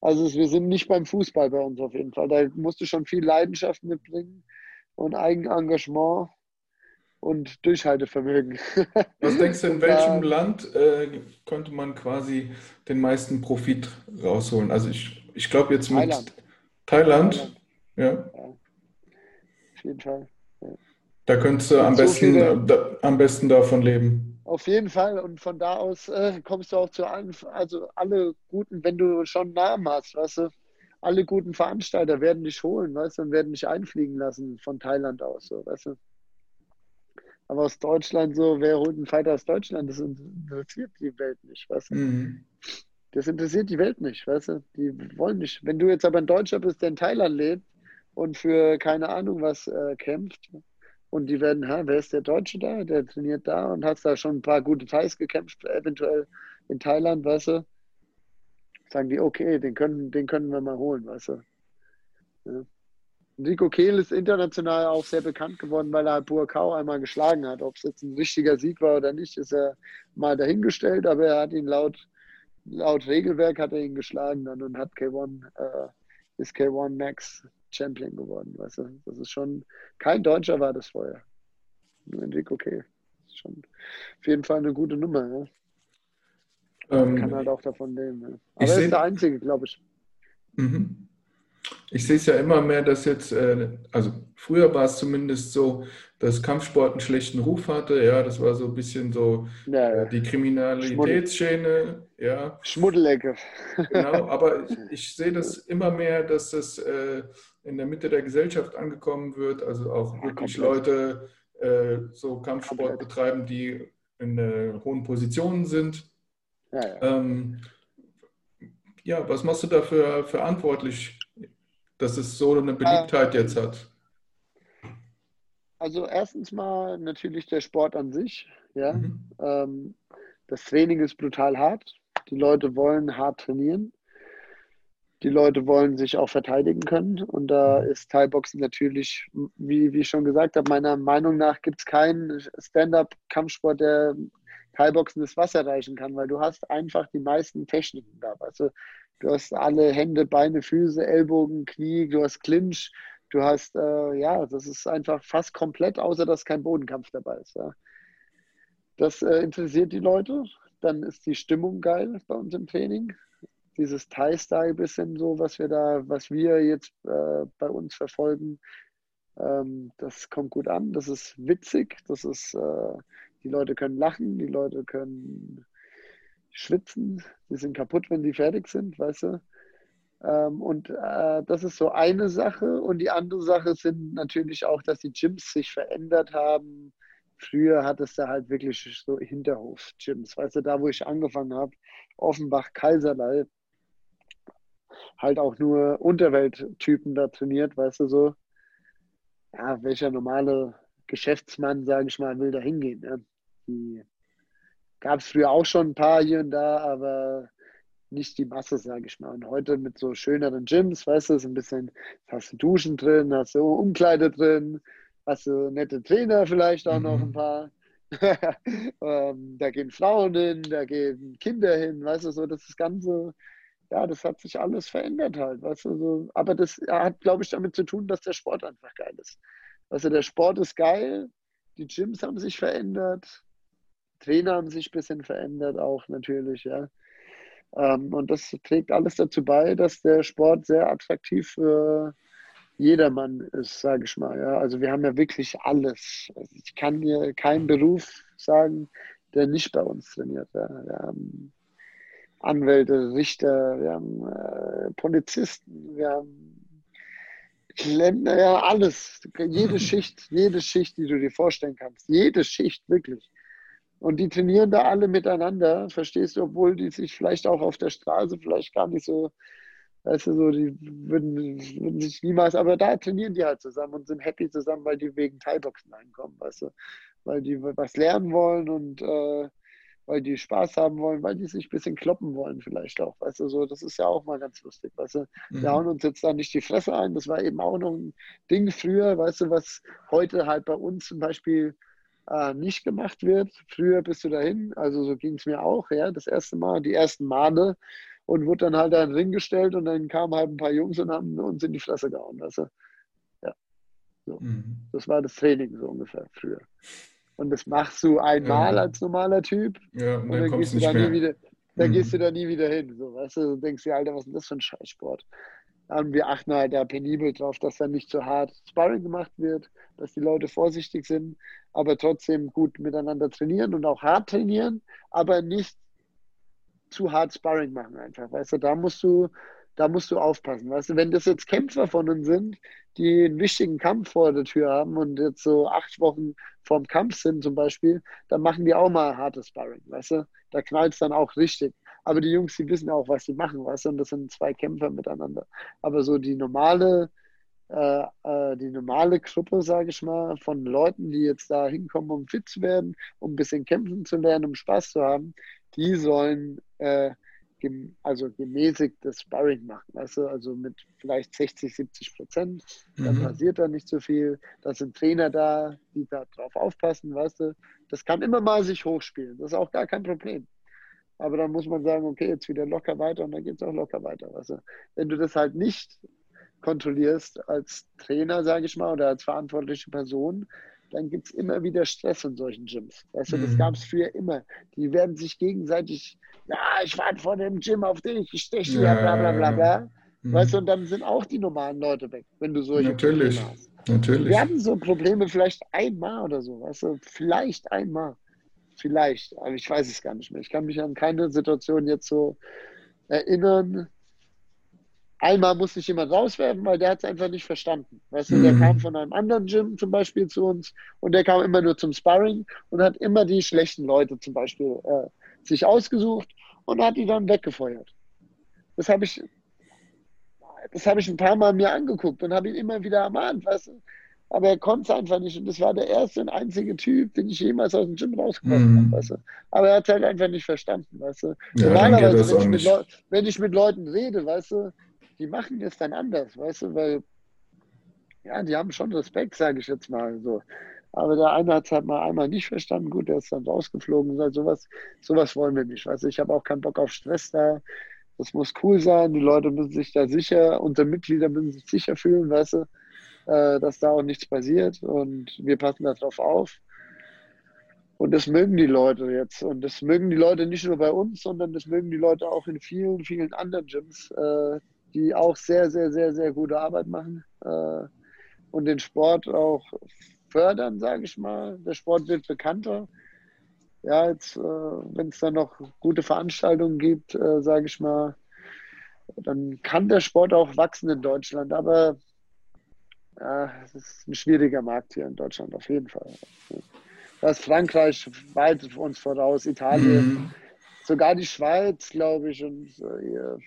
Also wir sind nicht beim Fußball bei uns auf jeden Fall. Da musst du schon viel Leidenschaft mitbringen und Eigenengagement und Durchhaltevermögen. Was denkst du, in welchem ja. Land äh, könnte man quasi den meisten Profit rausholen? Also ich, ich glaube jetzt mit Thailand. Thailand, Thailand. Ja. ja. Auf jeden Fall. Ja. Da könntest du am besten, so da, am besten davon leben. Auf jeden Fall. Und von da aus äh, kommst du auch zu allen, also alle guten, wenn du schon einen Namen hast, weißt du, alle guten Veranstalter werden dich holen, weißt du, und werden dich einfliegen lassen von Thailand aus, so, weißt du. Aber aus Deutschland so, wer holt einen Fighter aus Deutschland? Das interessiert die Welt nicht, weißt du? Mhm. Das interessiert die Welt nicht, weißt du? Die wollen nicht. Wenn du jetzt aber ein Deutscher bist, der in Thailand lebt und für keine Ahnung was äh, kämpft, und die werden, ha, wer ist der Deutsche da? Der trainiert da und hat da schon ein paar gute Thais gekämpft, eventuell in Thailand, weißt du? Sagen die, okay, den können, den können wir mal holen, weißt du? Ja. Rico Kehl ist international auch sehr bekannt geworden, weil er Burkau einmal geschlagen hat. Ob es jetzt ein richtiger Sieg war oder nicht, ist er mal dahingestellt, aber er hat ihn laut, laut Regelwerk hat er ihn geschlagen dann und hat K1, äh, ist K1 Max Champion geworden. Weißt du? Das ist schon, kein Deutscher war das vorher. Nur Enrico Kehl. Das ist schon auf jeden Fall eine gute Nummer. Ja? Ähm, kann halt auch davon leben. Ja. Aber er ist der Einzige, glaube ich. Mhm. Ich sehe es ja immer mehr, dass jetzt, äh, also früher war es zumindest so, dass Kampfsport einen schlechten Ruf hatte. Ja, das war so ein bisschen so ja, ja. Die Kriminalitätsschiene. Ja. Schmuddelecke. Genau, aber ich, ich, sehe das immer mehr, dass das äh, in der Mitte der Gesellschaft angekommen wird. Also auch wirklich Leute äh, so Kampfsport betreiben, die in äh, hohen Positionen sind. Ja, ja. Ähm, ja, was machst du dafür verantwortlich, dass es so eine Beliebtheit jetzt hat? Also erstens mal natürlich der Sport an sich. Ja? Mhm. Ähm, das Training ist brutal hart. Die Leute wollen hart trainieren. Die Leute wollen sich auch verteidigen können. Und da mhm. ist Thai-Boxen natürlich, wie, wie ich schon gesagt habe, meiner Meinung nach gibt es keinen Stand-up-Kampfsport, der Thai-Boxen das Wasser reichen kann, weil du hast einfach die meisten Techniken da. Also du hast alle Hände, Beine, Füße, Ellbogen, Knie, du hast Clinch, du hast, äh, ja, das ist einfach fast komplett, außer dass kein Bodenkampf dabei ist. Ja. Das äh, interessiert die Leute. Dann ist die Stimmung geil bei uns im Training dieses Thai-Style bisschen so, was wir da, was wir jetzt äh, bei uns verfolgen, ähm, das kommt gut an. Das ist witzig. Das ist, äh, die Leute können lachen, die Leute können schwitzen, die sind kaputt, wenn die fertig sind, weißt du. Ähm, und äh, das ist so eine Sache. Und die andere Sache sind natürlich auch, dass die Gyms sich verändert haben. Früher hat es da halt wirklich so Hinterhof-Gyms, weißt du, da wo ich angefangen habe, Offenbach, Kaiserlei, halt auch nur Unterwelttypen da trainiert, weißt du so. Ja, welcher normale Geschäftsmann, sage ich mal, will da hingehen. Ja? Die gab es früher auch schon ein paar hier und da, aber nicht die Masse, sage ich mal. Und heute mit so schöneren Gyms, weißt du, ist ein bisschen, hast du Duschen drin, hast du Umkleide drin, hast du nette Trainer vielleicht auch mhm. noch ein paar. ähm, da gehen Frauen hin, da gehen Kinder hin, weißt du, so das Ganze ja, das hat sich alles verändert halt, weißt du, so. aber das hat, glaube ich, damit zu tun, dass der Sport einfach geil ist. Also der Sport ist geil, die Gyms haben sich verändert, Trainer haben sich ein bisschen verändert auch natürlich, ja. Ähm, und das trägt alles dazu bei, dass der Sport sehr attraktiv für, jedermann ist, sage ich mal. Ja. Also wir haben ja wirklich alles. Also ich kann dir keinen Beruf sagen, der nicht bei uns trainiert. Ja. Wir haben Anwälte, Richter, wir haben äh, Polizisten, wir haben Klempner, ja, alles. Jede Schicht, jede Schicht, die du dir vorstellen kannst. Jede Schicht, wirklich. Und die trainieren da alle miteinander, verstehst du, obwohl die sich vielleicht auch auf der Straße vielleicht gar nicht so, weißt du, so, die würden, würden sich niemals, aber da trainieren die halt zusammen und sind happy zusammen, weil die wegen Thai-Boxen einkommen, weißt du, weil die was lernen wollen und äh, weil die Spaß haben wollen, weil die sich ein bisschen kloppen wollen vielleicht auch, weißt du, so, das ist ja auch mal ganz lustig, weißt du, mhm. wir hauen uns jetzt da nicht die Fresse ein, das war eben auch noch ein Ding früher, weißt du, was heute halt bei uns zum Beispiel äh, nicht gemacht wird. Früher bist du dahin, also so ging es mir auch, ja, das erste Mal, die ersten Male und wurde dann halt da in den Ring gestellt und dann kamen halt ein paar Jungs und haben uns in die Fresse gehauen, weißt du. Ja, so. Mhm. Das war das Training so ungefähr früher. Und das machst du einmal ja. als normaler Typ ja, und dann, dann gehst du da nie wieder, dann mhm. gehst du da nie wieder hin, so, weißt du, du denkst dir, Alter, was ist denn das für ein Scheißsport? Wir achten halt da penibel drauf, dass da nicht zu hart Sparring gemacht wird, dass die Leute vorsichtig sind, aber trotzdem gut miteinander trainieren und auch hart trainieren, aber nicht zu hart Sparring machen einfach. Weißt du, da musst du, da musst du aufpassen. Weißt du, wenn das jetzt Kämpfer von uns sind, die einen wichtigen Kampf vor der Tür haben und jetzt so acht Wochen vorm Kampf sind zum Beispiel, dann machen die auch mal hartes Sparring, weißt du? Da knallt es dann auch richtig. Aber die Jungs, die wissen auch, was sie machen, weißt du? Und das sind zwei Kämpfer miteinander. Aber so die normale, äh, äh, die normale Gruppe, sage ich mal, von Leuten, die jetzt da hinkommen, um fit zu werden, um ein bisschen kämpfen zu lernen, um Spaß zu haben, die sollen äh, also gemäßigtes Sparring machen, weißt du, also mit vielleicht 60, 70 Prozent, dann mhm. passiert da nicht so viel, da sind Trainer da, die da drauf aufpassen, weißt du, das kann immer mal sich hochspielen, das ist auch gar kein Problem. Aber dann muss man sagen, okay, jetzt wieder locker weiter und dann geht es auch locker weiter. Du? Wenn du das halt nicht kontrollierst als Trainer, sage ich mal, oder als verantwortliche Person, dann gibt es immer wieder Stress in solchen Gyms. Weißt du, das mhm. gab es früher immer. Die werden sich gegenseitig, ja, ich warte vor dem Gym auf dich, ich steche dir, bla bla bla bla. Mhm. Weißt du, und dann sind auch die normalen Leute weg, wenn du solche Natürlich. Probleme hast. Natürlich. Wir hatten so Probleme vielleicht einmal oder so, weißt du, vielleicht einmal. Vielleicht, aber ich weiß es gar nicht mehr. Ich kann mich an keine Situation jetzt so erinnern, Einmal musste ich jemand rauswerfen, weil der hat es einfach nicht verstanden. Weißt du, mhm. der kam von einem anderen Gym zum Beispiel zu uns und der kam immer nur zum Sparring und hat immer die schlechten Leute zum Beispiel äh, sich ausgesucht und hat die dann weggefeuert. Das habe ich, das habe ich ein paar Mal mir angeguckt und habe ihn immer wieder ermahnt, weißt du. Aber er konnte es einfach nicht. Und das war der erste und einzige Typ, den ich jemals aus dem Gym rausgekommen mhm. habe, weißt du. Aber er hat es halt einfach nicht verstanden, weißt du. Ja, Normalerweise, wenn ich, wenn ich, mit Leuten rede, weißt du, die machen es dann anders, weißt du, weil, ja, die haben schon Respekt, sage ich jetzt mal so. Aber der eine hat es halt mal einmal nicht verstanden, gut, der ist dann rausgeflogen sagt, sowas, sowas wollen wir nicht, weißt du, ich habe auch keinen Bock auf Stress da. Das muss cool sein, die Leute müssen sich da sicher, unsere Mitglieder müssen sich sicher fühlen, weißt du, äh, dass da auch nichts passiert und wir passen darauf auf. Und das mögen die Leute jetzt. Und das mögen die Leute nicht nur bei uns, sondern das mögen die Leute auch in vielen, vielen anderen Gyms, äh, die auch sehr, sehr, sehr, sehr gute Arbeit machen äh, und den Sport auch fördern, sage ich mal. Der Sport wird bekannter. Ja, jetzt, äh, wenn es dann noch gute Veranstaltungen gibt, äh, sage ich mal, dann kann der Sport auch wachsen in Deutschland. Aber ja, es ist ein schwieriger Markt hier in Deutschland, auf jeden Fall. Da ist Frankreich weit uns voraus, Italien, mhm. sogar die Schweiz, glaube ich, und äh,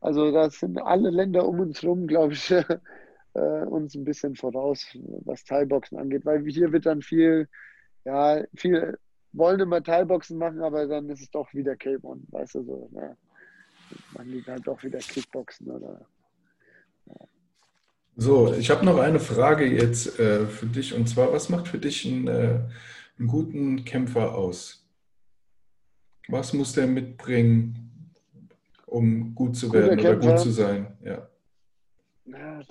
also da sind alle Länder um uns herum, glaube ich, äh, uns ein bisschen voraus, was Thai-Boxen angeht, weil hier wird dann viel, ja, viel wollen immer Thai-Boxen machen, aber dann ist es doch wieder K1, weißt du so. Ja. Man liegt halt doch wieder Kickboxen oder. Ja. So, ich habe noch eine Frage jetzt äh, für dich und zwar, was macht für dich einen, äh, einen guten Kämpfer aus? Was muss der mitbringen? um gut zu werden oder gut zu sein. Ja.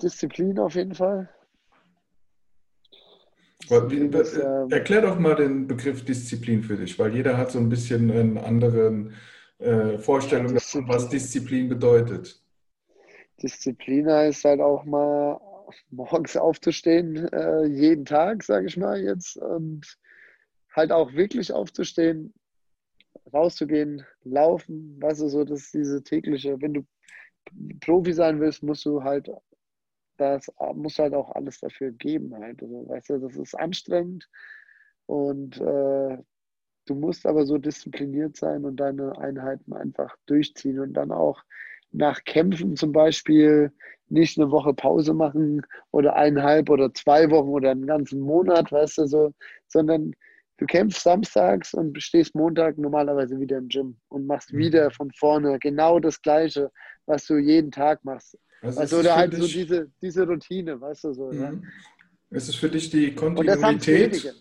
Disziplin auf jeden Fall. Disziplin ist, ähm, Erklär doch mal den Begriff Disziplin für dich, weil jeder hat so ein bisschen eine andere äh, Vorstellung davon, was Disziplin bedeutet. Disziplin heißt halt auch mal morgens aufzustehen, äh, jeden Tag, sage ich mal jetzt, und halt auch wirklich aufzustehen, rauszugehen, laufen, weißt du, so, das ist diese tägliche, wenn du Profi sein willst, musst du halt das musst du halt auch alles dafür geben halt. Also, weißt du, das ist anstrengend und äh, du musst aber so diszipliniert sein und deine Einheiten einfach durchziehen und dann auch nach Kämpfen zum Beispiel nicht eine Woche Pause machen oder eineinhalb oder zwei Wochen oder einen ganzen Monat, weißt du, so, sondern du kämpfst samstags und stehst Montag normalerweise wieder im Gym und machst mhm. wieder von vorne genau das Gleiche, was du jeden Tag machst. Also, also oder halt dich, so diese, diese Routine, weißt du so. Ja. Mhm. Es ist für dich die Kontinuität.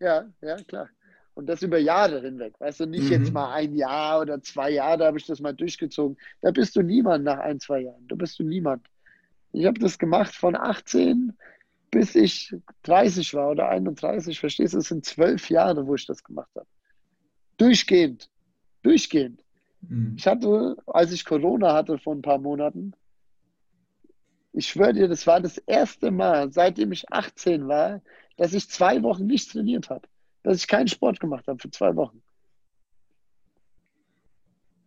Ja, ja, klar. Und das über Jahre hinweg. Weißt du, nicht mhm. jetzt mal ein Jahr oder zwei Jahre, da habe ich das mal durchgezogen. Da bist du niemand nach ein, zwei Jahren. Da bist du niemand. Ich habe das gemacht von 18 bis ich 30 war oder 31. Verstehst du? Es sind zwölf Jahre, wo ich das gemacht habe. Durchgehend. Durchgehend. Mhm. Ich hatte, als ich Corona hatte vor ein paar Monaten, ich schwöre dir, das war das erste Mal, seitdem ich 18 war, dass ich zwei Wochen nicht trainiert habe. Dass ich keinen Sport gemacht habe für zwei Wochen.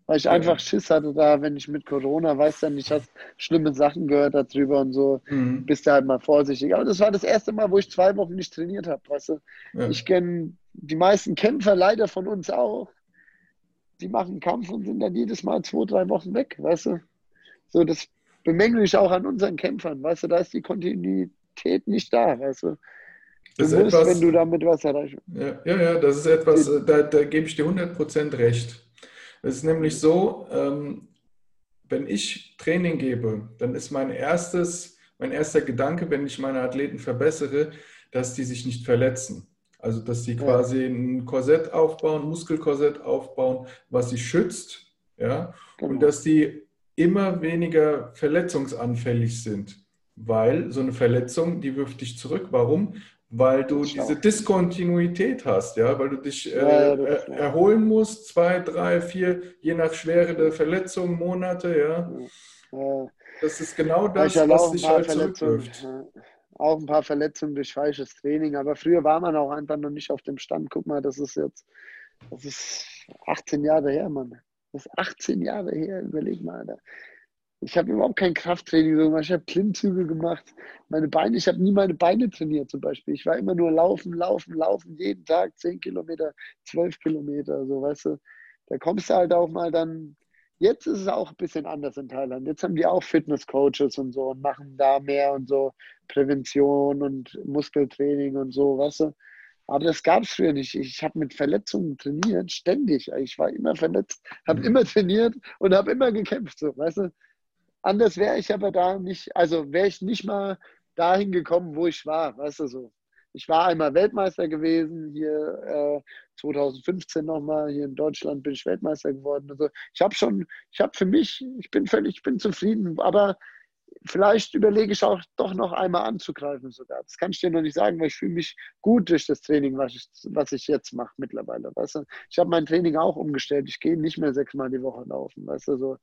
Weil ich ja. einfach Schiss hatte da, wenn ich mit Corona, weiß dann nicht, hast schlimme Sachen gehört darüber und so, mhm. bist du halt mal vorsichtig. Aber das war das erste Mal, wo ich zwei Wochen nicht trainiert habe, weißt du. Ja. Ich kenne die meisten Kämpfer leider von uns auch. Die machen Kampf und sind dann jedes Mal zwei, drei Wochen weg, weißt du. So, das bemängle ich auch an unseren Kämpfern, weißt du, da ist die Kontinuität nicht da, weißt du. Du musst, etwas, wenn du damit was erreichst. Ja, ja, ja, das ist etwas, da, da gebe ich dir 100% recht. Es ist nämlich so, ähm, wenn ich Training gebe, dann ist mein erstes, mein erster Gedanke, wenn ich meine Athleten verbessere, dass die sich nicht verletzen. Also dass sie quasi ein Korsett aufbauen, Muskelkorsett aufbauen, was sie schützt, ja, genau. und dass die immer weniger verletzungsanfällig sind, weil so eine Verletzung, die wirft dich zurück. Warum? Weil du diese Diskontinuität hast, ja, weil du dich äh, ja, er, erholen musst, zwei, drei, vier, je nach Schwere der Verletzung, Monate, ja. ja. Das ist genau das, was dich halt zurückwirft. Auch ein paar Verletzungen durch falsches Training, aber früher war man auch einfach noch nicht auf dem Stand. Guck mal, das ist jetzt, das ist 18 Jahre her, Mann. Das ist 18 Jahre her, überleg mal, Alter. Ich habe überhaupt kein Krafttraining gemacht. Ich habe Klimmzüge gemacht. Meine Beine, ich habe nie meine Beine trainiert zum Beispiel. Ich war immer nur laufen, laufen, laufen, jeden Tag 10 Kilometer, 12 Kilometer, so weißt du. Da kommst du halt auch mal dann. Jetzt ist es auch ein bisschen anders in Thailand. Jetzt haben die auch Fitnesscoaches und so und machen da mehr und so Prävention und Muskeltraining und so, weißt du. Aber das gab es früher nicht. Ich habe mit Verletzungen trainiert, ständig. Ich war immer verletzt, habe mhm. immer trainiert und habe immer gekämpft. So, weißt du? Anders wäre ich aber da nicht, also wäre ich nicht mal dahin gekommen, wo ich war, weißt du so. Ich war einmal Weltmeister gewesen, hier äh, 2015 nochmal, hier in Deutschland bin ich Weltmeister geworden. Also ich habe schon, ich habe für mich, ich bin völlig, ich bin zufrieden, aber vielleicht überlege ich auch doch noch einmal anzugreifen sogar. Das kann ich dir noch nicht sagen, weil ich fühle mich gut durch das Training, was ich, was ich jetzt mache mittlerweile. Weißt du? Ich habe mein Training auch umgestellt. Ich gehe nicht mehr sechsmal die Woche laufen. Weißt du? so,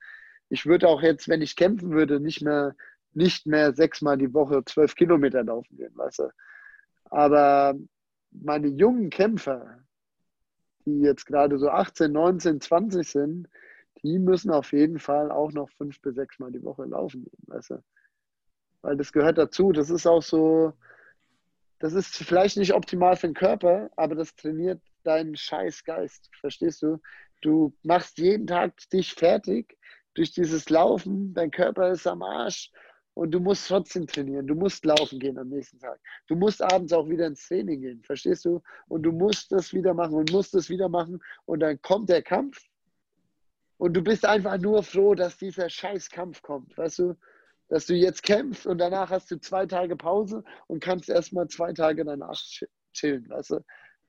ich würde auch jetzt, wenn ich kämpfen würde, nicht mehr, nicht mehr sechsmal die Woche zwölf Kilometer laufen gehen. Weißt du? Aber meine jungen Kämpfer, die jetzt gerade so 18, 19, 20 sind, die müssen auf jeden Fall auch noch fünf bis sechs Mal die Woche laufen gehen, weißt du? Weil das gehört dazu. Das ist auch so, das ist vielleicht nicht optimal für den Körper, aber das trainiert deinen Scheißgeist. Verstehst du? Du machst jeden Tag dich fertig durch dieses Laufen. Dein Körper ist am Arsch und du musst trotzdem trainieren. Du musst laufen gehen am nächsten Tag. Du musst abends auch wieder ins Training gehen. Verstehst du? Und du musst das wieder machen und musst das wieder machen. Und dann kommt der Kampf und du bist einfach nur froh, dass dieser Scheißkampf kommt, weißt du? Dass du jetzt kämpfst und danach hast du zwei Tage Pause und kannst erstmal zwei Tage danach chillen, weißt du?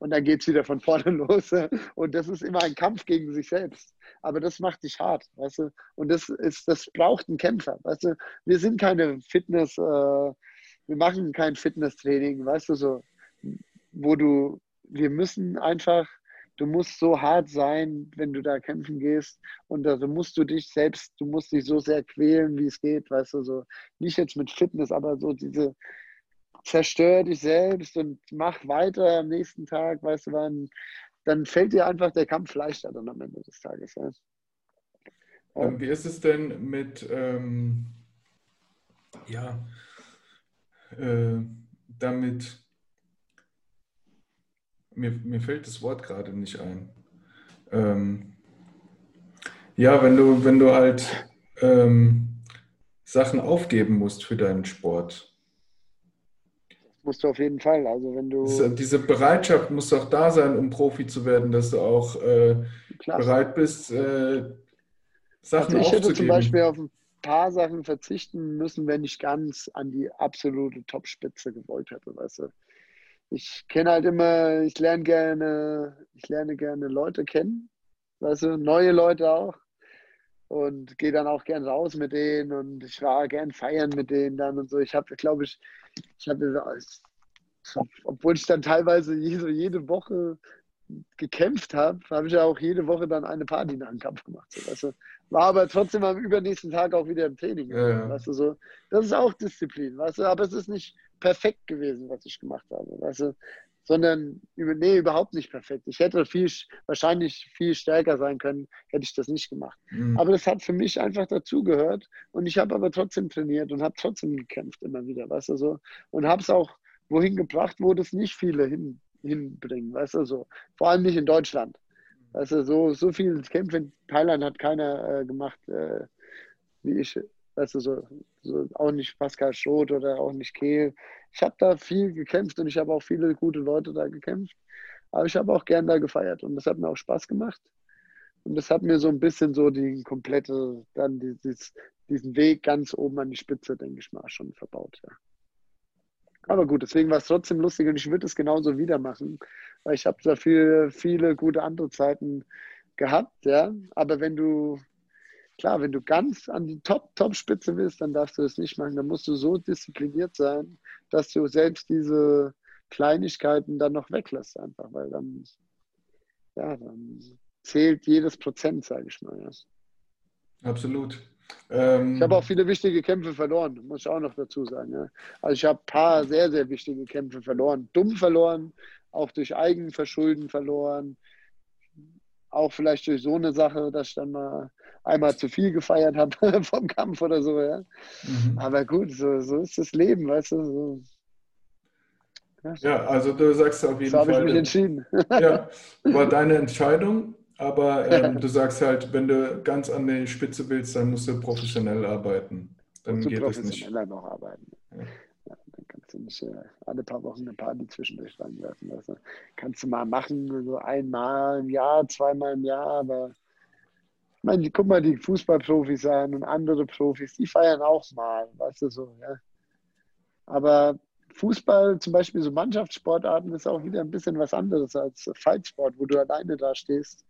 Und dann geht es wieder von vorne los. Und das ist immer ein Kampf gegen sich selbst. Aber das macht dich hart, weißt du? Und das ist, das braucht einen Kämpfer, weißt du? Wir sind keine Fitness, äh, wir machen kein Fitnesstraining, weißt du, so, wo du, wir müssen einfach du musst so hart sein, wenn du da kämpfen gehst. Und also musst du dich selbst, du musst dich so sehr quälen, wie es geht, weißt du, so nicht jetzt mit Fitness, aber so diese zerstör dich selbst und mach weiter am nächsten Tag, weißt du, wann, dann fällt dir einfach der Kampf leichter dann am Ende des Tages. Ja. Ähm, wie ist es denn mit, ähm, ja, äh, damit mir, mir fällt das Wort gerade nicht ein. Ähm, ja, wenn du, wenn du halt ähm, Sachen aufgeben musst für deinen Sport. Musst du auf jeden Fall. Also wenn du. Diese, Bereitschaft muss auch da sein, um Profi zu werden, dass du auch äh, bereit bist, äh, Sachen also ich aufzugeben. hätte zum Beispiel auf ein paar Sachen verzichten müssen, wenn ich ganz an die absolute Topspitze gewollt hätte, weißt du ich kenne halt immer, ich lerne gerne, ich lerne gerne Leute kennen, weißt du, neue Leute auch. Und gehe dann auch gern raus mit denen und ich war gern feiern mit denen dann und so. Ich habe, glaube ich, ich habe, obwohl ich dann teilweise jede, jede Woche gekämpft habe, habe ich ja auch jede Woche dann eine Party nach dem Kampf gemacht. So, weißt du? War aber trotzdem am übernächsten Tag auch wieder im Training. Ja, ja. Weißt du, so. Das ist auch Disziplin, weißt du, aber es ist nicht perfekt gewesen, was ich gemacht habe, weißt du, sondern nee, überhaupt nicht perfekt. Ich hätte viel, wahrscheinlich viel stärker sein können, hätte ich das nicht gemacht. Mhm. Aber das hat für mich einfach dazugehört und ich habe aber trotzdem trainiert und habe trotzdem gekämpft immer wieder, weißt du, so. Und habe es auch wohin gebracht, wo das nicht viele hin, hinbringen, weißt du, so. Vor allem nicht in Deutschland. Weißt du, so, so viel Kämpfe in Thailand hat keiner äh, gemacht, äh, wie ich. Weißt du, so, so, auch nicht Pascal Schroth oder auch nicht Kehl. Ich habe da viel gekämpft und ich habe auch viele gute Leute da gekämpft. Aber ich habe auch gern da gefeiert und das hat mir auch Spaß gemacht. Und das hat mir so ein bisschen so die komplette, dann dieses, diesen Weg ganz oben an die Spitze, denke ich mal, schon verbaut. Ja. Aber gut, deswegen war es trotzdem lustig und ich würde es genauso wieder machen, weil ich habe da viele, viele gute andere Zeiten gehabt, ja. Aber wenn du, klar, wenn du ganz an die Top, Top-Spitze willst, dann darfst du es nicht machen. Dann musst du so diszipliniert sein, dass du selbst diese Kleinigkeiten dann noch weglässt, einfach, weil dann, ja, dann zählt jedes Prozent, sage ich mal. Ja. Absolut. Ähm, ich habe auch viele wichtige Kämpfe verloren, muss ich auch noch dazu sagen. Ja. Also ich habe ein paar sehr, sehr wichtige Kämpfe verloren. Dumm verloren, auch durch Eigenverschulden verloren. Auch vielleicht durch so eine Sache, dass ich dann mal einmal zu viel gefeiert habe vom Kampf oder so. Ja. Mhm. Aber gut, so, so ist das Leben, weißt du. So. Ja, also du sagst auf jeden so Fall. So habe ich mich entschieden. Ja, war deine Entscheidung. Aber ähm, du sagst halt, wenn du ganz an die Spitze willst, dann musst du professionell arbeiten. Dann geht es nicht. professioneller noch arbeiten. Ja. Ja, dann kannst du nicht äh, alle paar Wochen eine Party zwischendurch reinwerfen. Also, kannst du mal machen, so einmal im Jahr, zweimal im Jahr, aber meine, guck mal die Fußballprofis an und andere Profis, die feiern auch mal, weißt du so, ja. Aber Fußball, zum Beispiel so Mannschaftssportarten, ist auch wieder ein bisschen was anderes als Fightsport, wo du alleine da stehst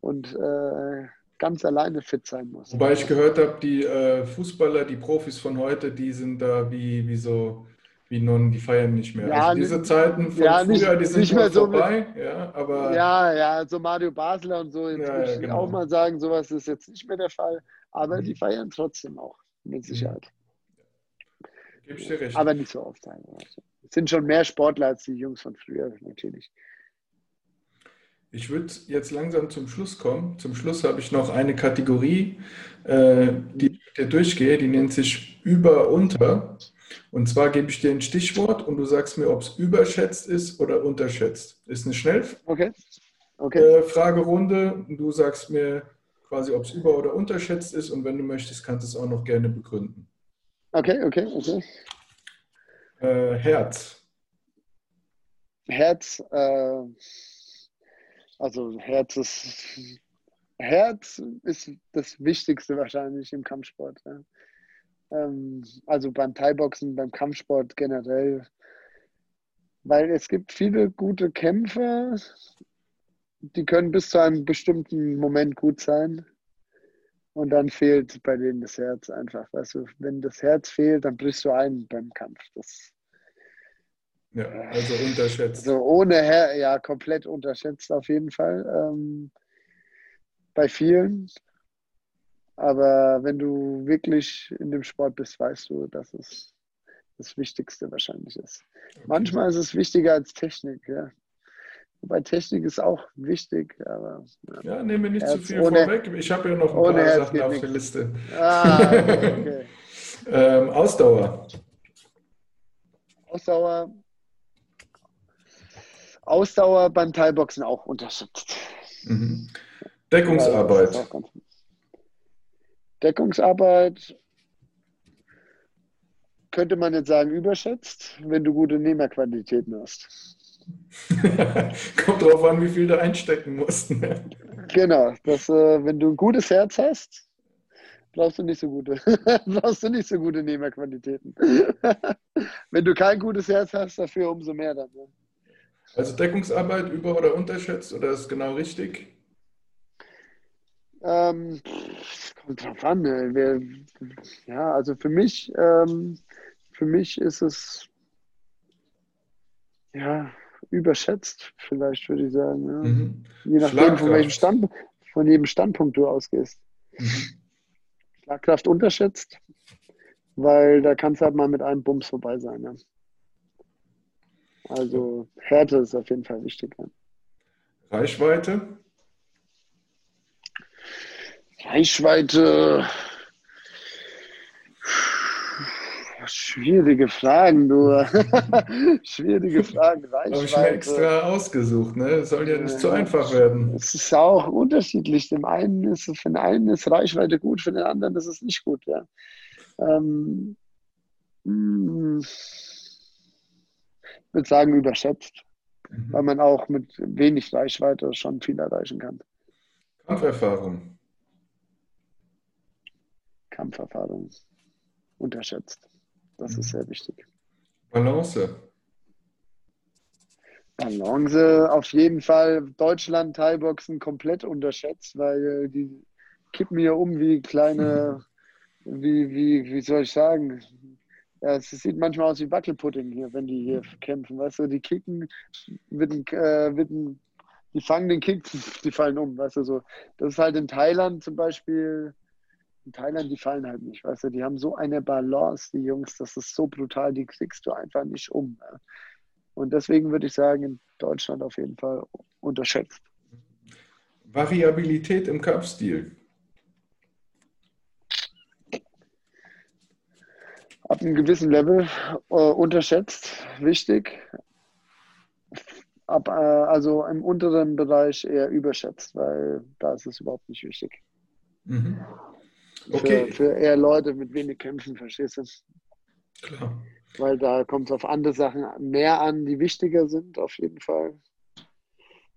und äh, ganz alleine fit sein musst. Wobei ich gehört habe, die äh, Fußballer, die Profis von heute, die sind da wie, wie so wie nun, die feiern nicht mehr. Ja, also diese Zeiten von ja, nicht, früher, die sind nicht mehr so vorbei. Mit, ja, aber, ja, ja, so Mario Basler und so, jetzt ja, würde ich genau. auch mal sagen, sowas ist jetzt nicht mehr der Fall, aber mhm. die feiern trotzdem auch, mit mhm. Sicherheit. Gebe ich dir recht. Aber nicht so oft. Also. Es sind schon mehr Sportler als die Jungs von früher, natürlich. Ich würde jetzt langsam zum Schluss kommen. Zum Schluss habe ich noch eine Kategorie, äh, die ich dir durchgehe, die nennt sich Über-Unter. Und zwar gebe ich dir ein Stichwort und du sagst mir, ob es überschätzt ist oder unterschätzt. Ist eine Schnellfragerunde. Okay. Okay. Äh, du sagst mir quasi, ob es über- oder unterschätzt ist und wenn du möchtest, kannst du es auch noch gerne begründen. Okay, okay, okay. Äh, Herz. Herz, äh, also Herz ist, Herz ist das Wichtigste wahrscheinlich im Kampfsport. Ja. Ähm, also beim Thai-Boxen, beim Kampfsport generell. Weil es gibt viele gute Kämpfer, die können bis zu einem bestimmten Moment gut sein. Und dann fehlt bei denen das Herz einfach. Weißt du, wenn das Herz fehlt, dann brichst du ein beim Kampf. Das, Ja, also unterschätzt. Also ohne Her ja, komplett unterschätzt auf jeden Fall. Ähm, bei vielen. Aber wenn du wirklich in dem Sport bist, weißt du, dass es das Wichtigste wahrscheinlich ist. Okay. Manchmal ist es wichtiger als Technik, ja. Wobei Technik ist auch wichtig, aber. Ja, ja nehme nicht zu viel ohne, vorweg. Ich habe ja noch ein paar Herz Sachen auf der Liste. Ah, okay. ähm, Ausdauer. Ausdauer. Ausdauer beim Teilboxen auch unterschätzt. Mhm. Deckungsarbeit. Ja, Deckungsarbeit könnte man jetzt sagen, überschätzt, wenn du gute Nehmerqualitäten hast. Kommt drauf an, wie viel du einstecken musst. genau, dass, äh, wenn du ein gutes Herz hast, brauchst du nicht so gute, brauchst du nicht so gute Nehmerqualitäten. wenn du kein gutes Herz hast, dafür umso mehr dann. Ne? Also Deckungsarbeit über- oder unterschätzt oder ist genau richtig? Ähm, kommt drauf an. Ne? Wir, ja, also für mich, ähm, für mich ist es ja überschätzt, vielleicht würde ich sagen. Ja. Mhm. Je nachdem, von welchem Stand, von jedem Standpunkt du ausgehst. Mhm. Schlagkraft unterschätzt, weil da kann es halt mal mit einem Bums vorbei sein. Ja. Also Härte ist auf jeden Fall wichtig. Ja. Reichweite? Reichweite. Schwierige Fragen, du. Schwierige Fragen. Reichweite. Habe ich mir extra ausgesucht, ne? Soll ja nicht zu einfach werden. Es ist auch unterschiedlich. Dem einen ist, für den einen ist Reichweite gut, für den anderen ist es nicht gut, ja. Ähm, hm. ich würde sagen, überschätzt. Mhm. Weil man auch mit wenig Reichweite schon viel erreichen kann. Kampferfahrung. Kampferfahrung unterschätzt. Das ist sehr wichtig. Balance. Balance auf jeden Fall Deutschland Thai-Boxen komplett unterschätzt, weil die kippen hier um wie kleine, wie, wie, wie soll ich sagen? Ja, es sieht manchmal aus wie Wackelpudding hier, wenn die hier kämpfen. Weißt du, die kicken, wird ein, äh, wird ein, die fangen den Kick, die fallen um. Weißt du, so. Das ist halt in Thailand zum Beispiel in Thailand, die fallen halt nicht, weißt du, die haben so eine Balance, die Jungs, das ist so brutal, die kriegst du einfach nicht um. Ja. Und deswegen würde ich sagen, in Deutschland auf jeden Fall unterschätzt. Variabilität im Kampfstil. Ab einem gewissen Level äh, unterschätzt, wichtig. Ab, äh, also im unteren Bereich eher überschätzt, weil da ist es überhaupt nicht wichtig. Mhm. Okay. Für, für eher Leute mit wenig Kämpfen, verstehst du? Klar. Weil da kommt es auf andere Sachen mehr an, die wichtiger sind, auf jeden Fall,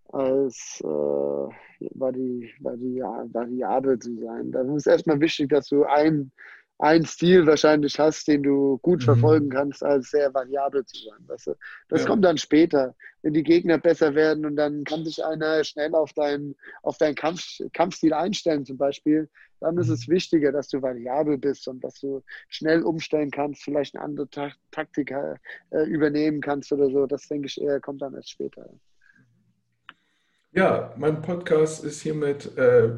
als äh, vari, vari, variabel zu sein. Da ist erstmal wichtig, dass du ein einen Stil wahrscheinlich hast, den du gut mhm. verfolgen kannst, als sehr variabel zu sein. Weißt du? Das ja. kommt dann später, wenn die Gegner besser werden und dann kann sich einer schnell auf deinen auf deinen Kampf, Kampfstil einstellen zum Beispiel. Dann ist es mhm. wichtiger, dass du variabel bist und dass du schnell umstellen kannst, vielleicht eine andere Ta Taktik äh, übernehmen kannst oder so. Das denke ich eher kommt dann erst später. Ja, mein Podcast ist hiermit äh,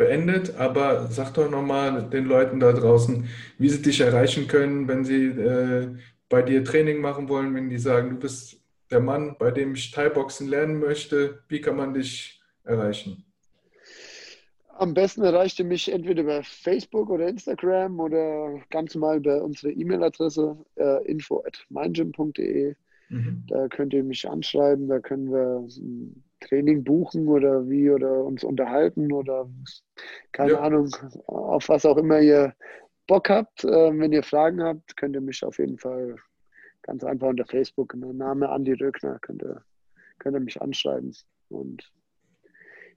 beendet, aber sag doch nochmal den Leuten da draußen, wie sie dich erreichen können, wenn sie äh, bei dir Training machen wollen, wenn die sagen, du bist der Mann, bei dem ich Thai-Boxen lernen möchte. Wie kann man dich erreichen? Am besten erreicht ihr mich entweder bei Facebook oder Instagram oder ganz normal bei unserer E-Mail-Adresse äh, info at mindgym.de. Mhm. Da könnt ihr mich anschreiben, da können wir Training buchen oder wie oder uns unterhalten oder keine ja. Ahnung, auf was auch immer ihr Bock habt. Äh, wenn ihr Fragen habt, könnt ihr mich auf jeden Fall ganz einfach unter Facebook, mein Name Andi Röckner, könnt ihr, könnt ihr mich anschreiben. Und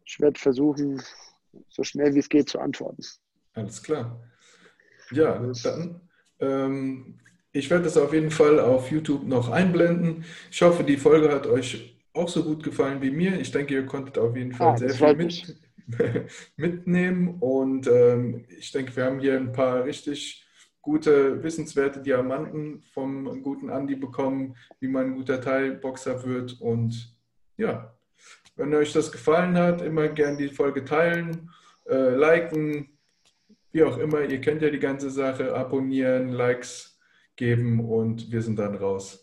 ich werde versuchen, so schnell wie es geht zu antworten. Alles klar. Ja, dann ähm, ich werde das auf jeden Fall auf YouTube noch einblenden. Ich hoffe, die Folge hat euch auch so gut gefallen wie mir. Ich denke, ihr konntet auf jeden Fall ah, sehr viel mit, mitnehmen und ähm, ich denke, wir haben hier ein paar richtig gute, wissenswerte Diamanten vom guten Andi bekommen, wie man ein guter Teilboxer wird. Und ja, wenn euch das gefallen hat, immer gerne die Folge teilen, äh, liken, wie auch immer. Ihr kennt ja die ganze Sache. Abonnieren, Likes geben und wir sind dann raus.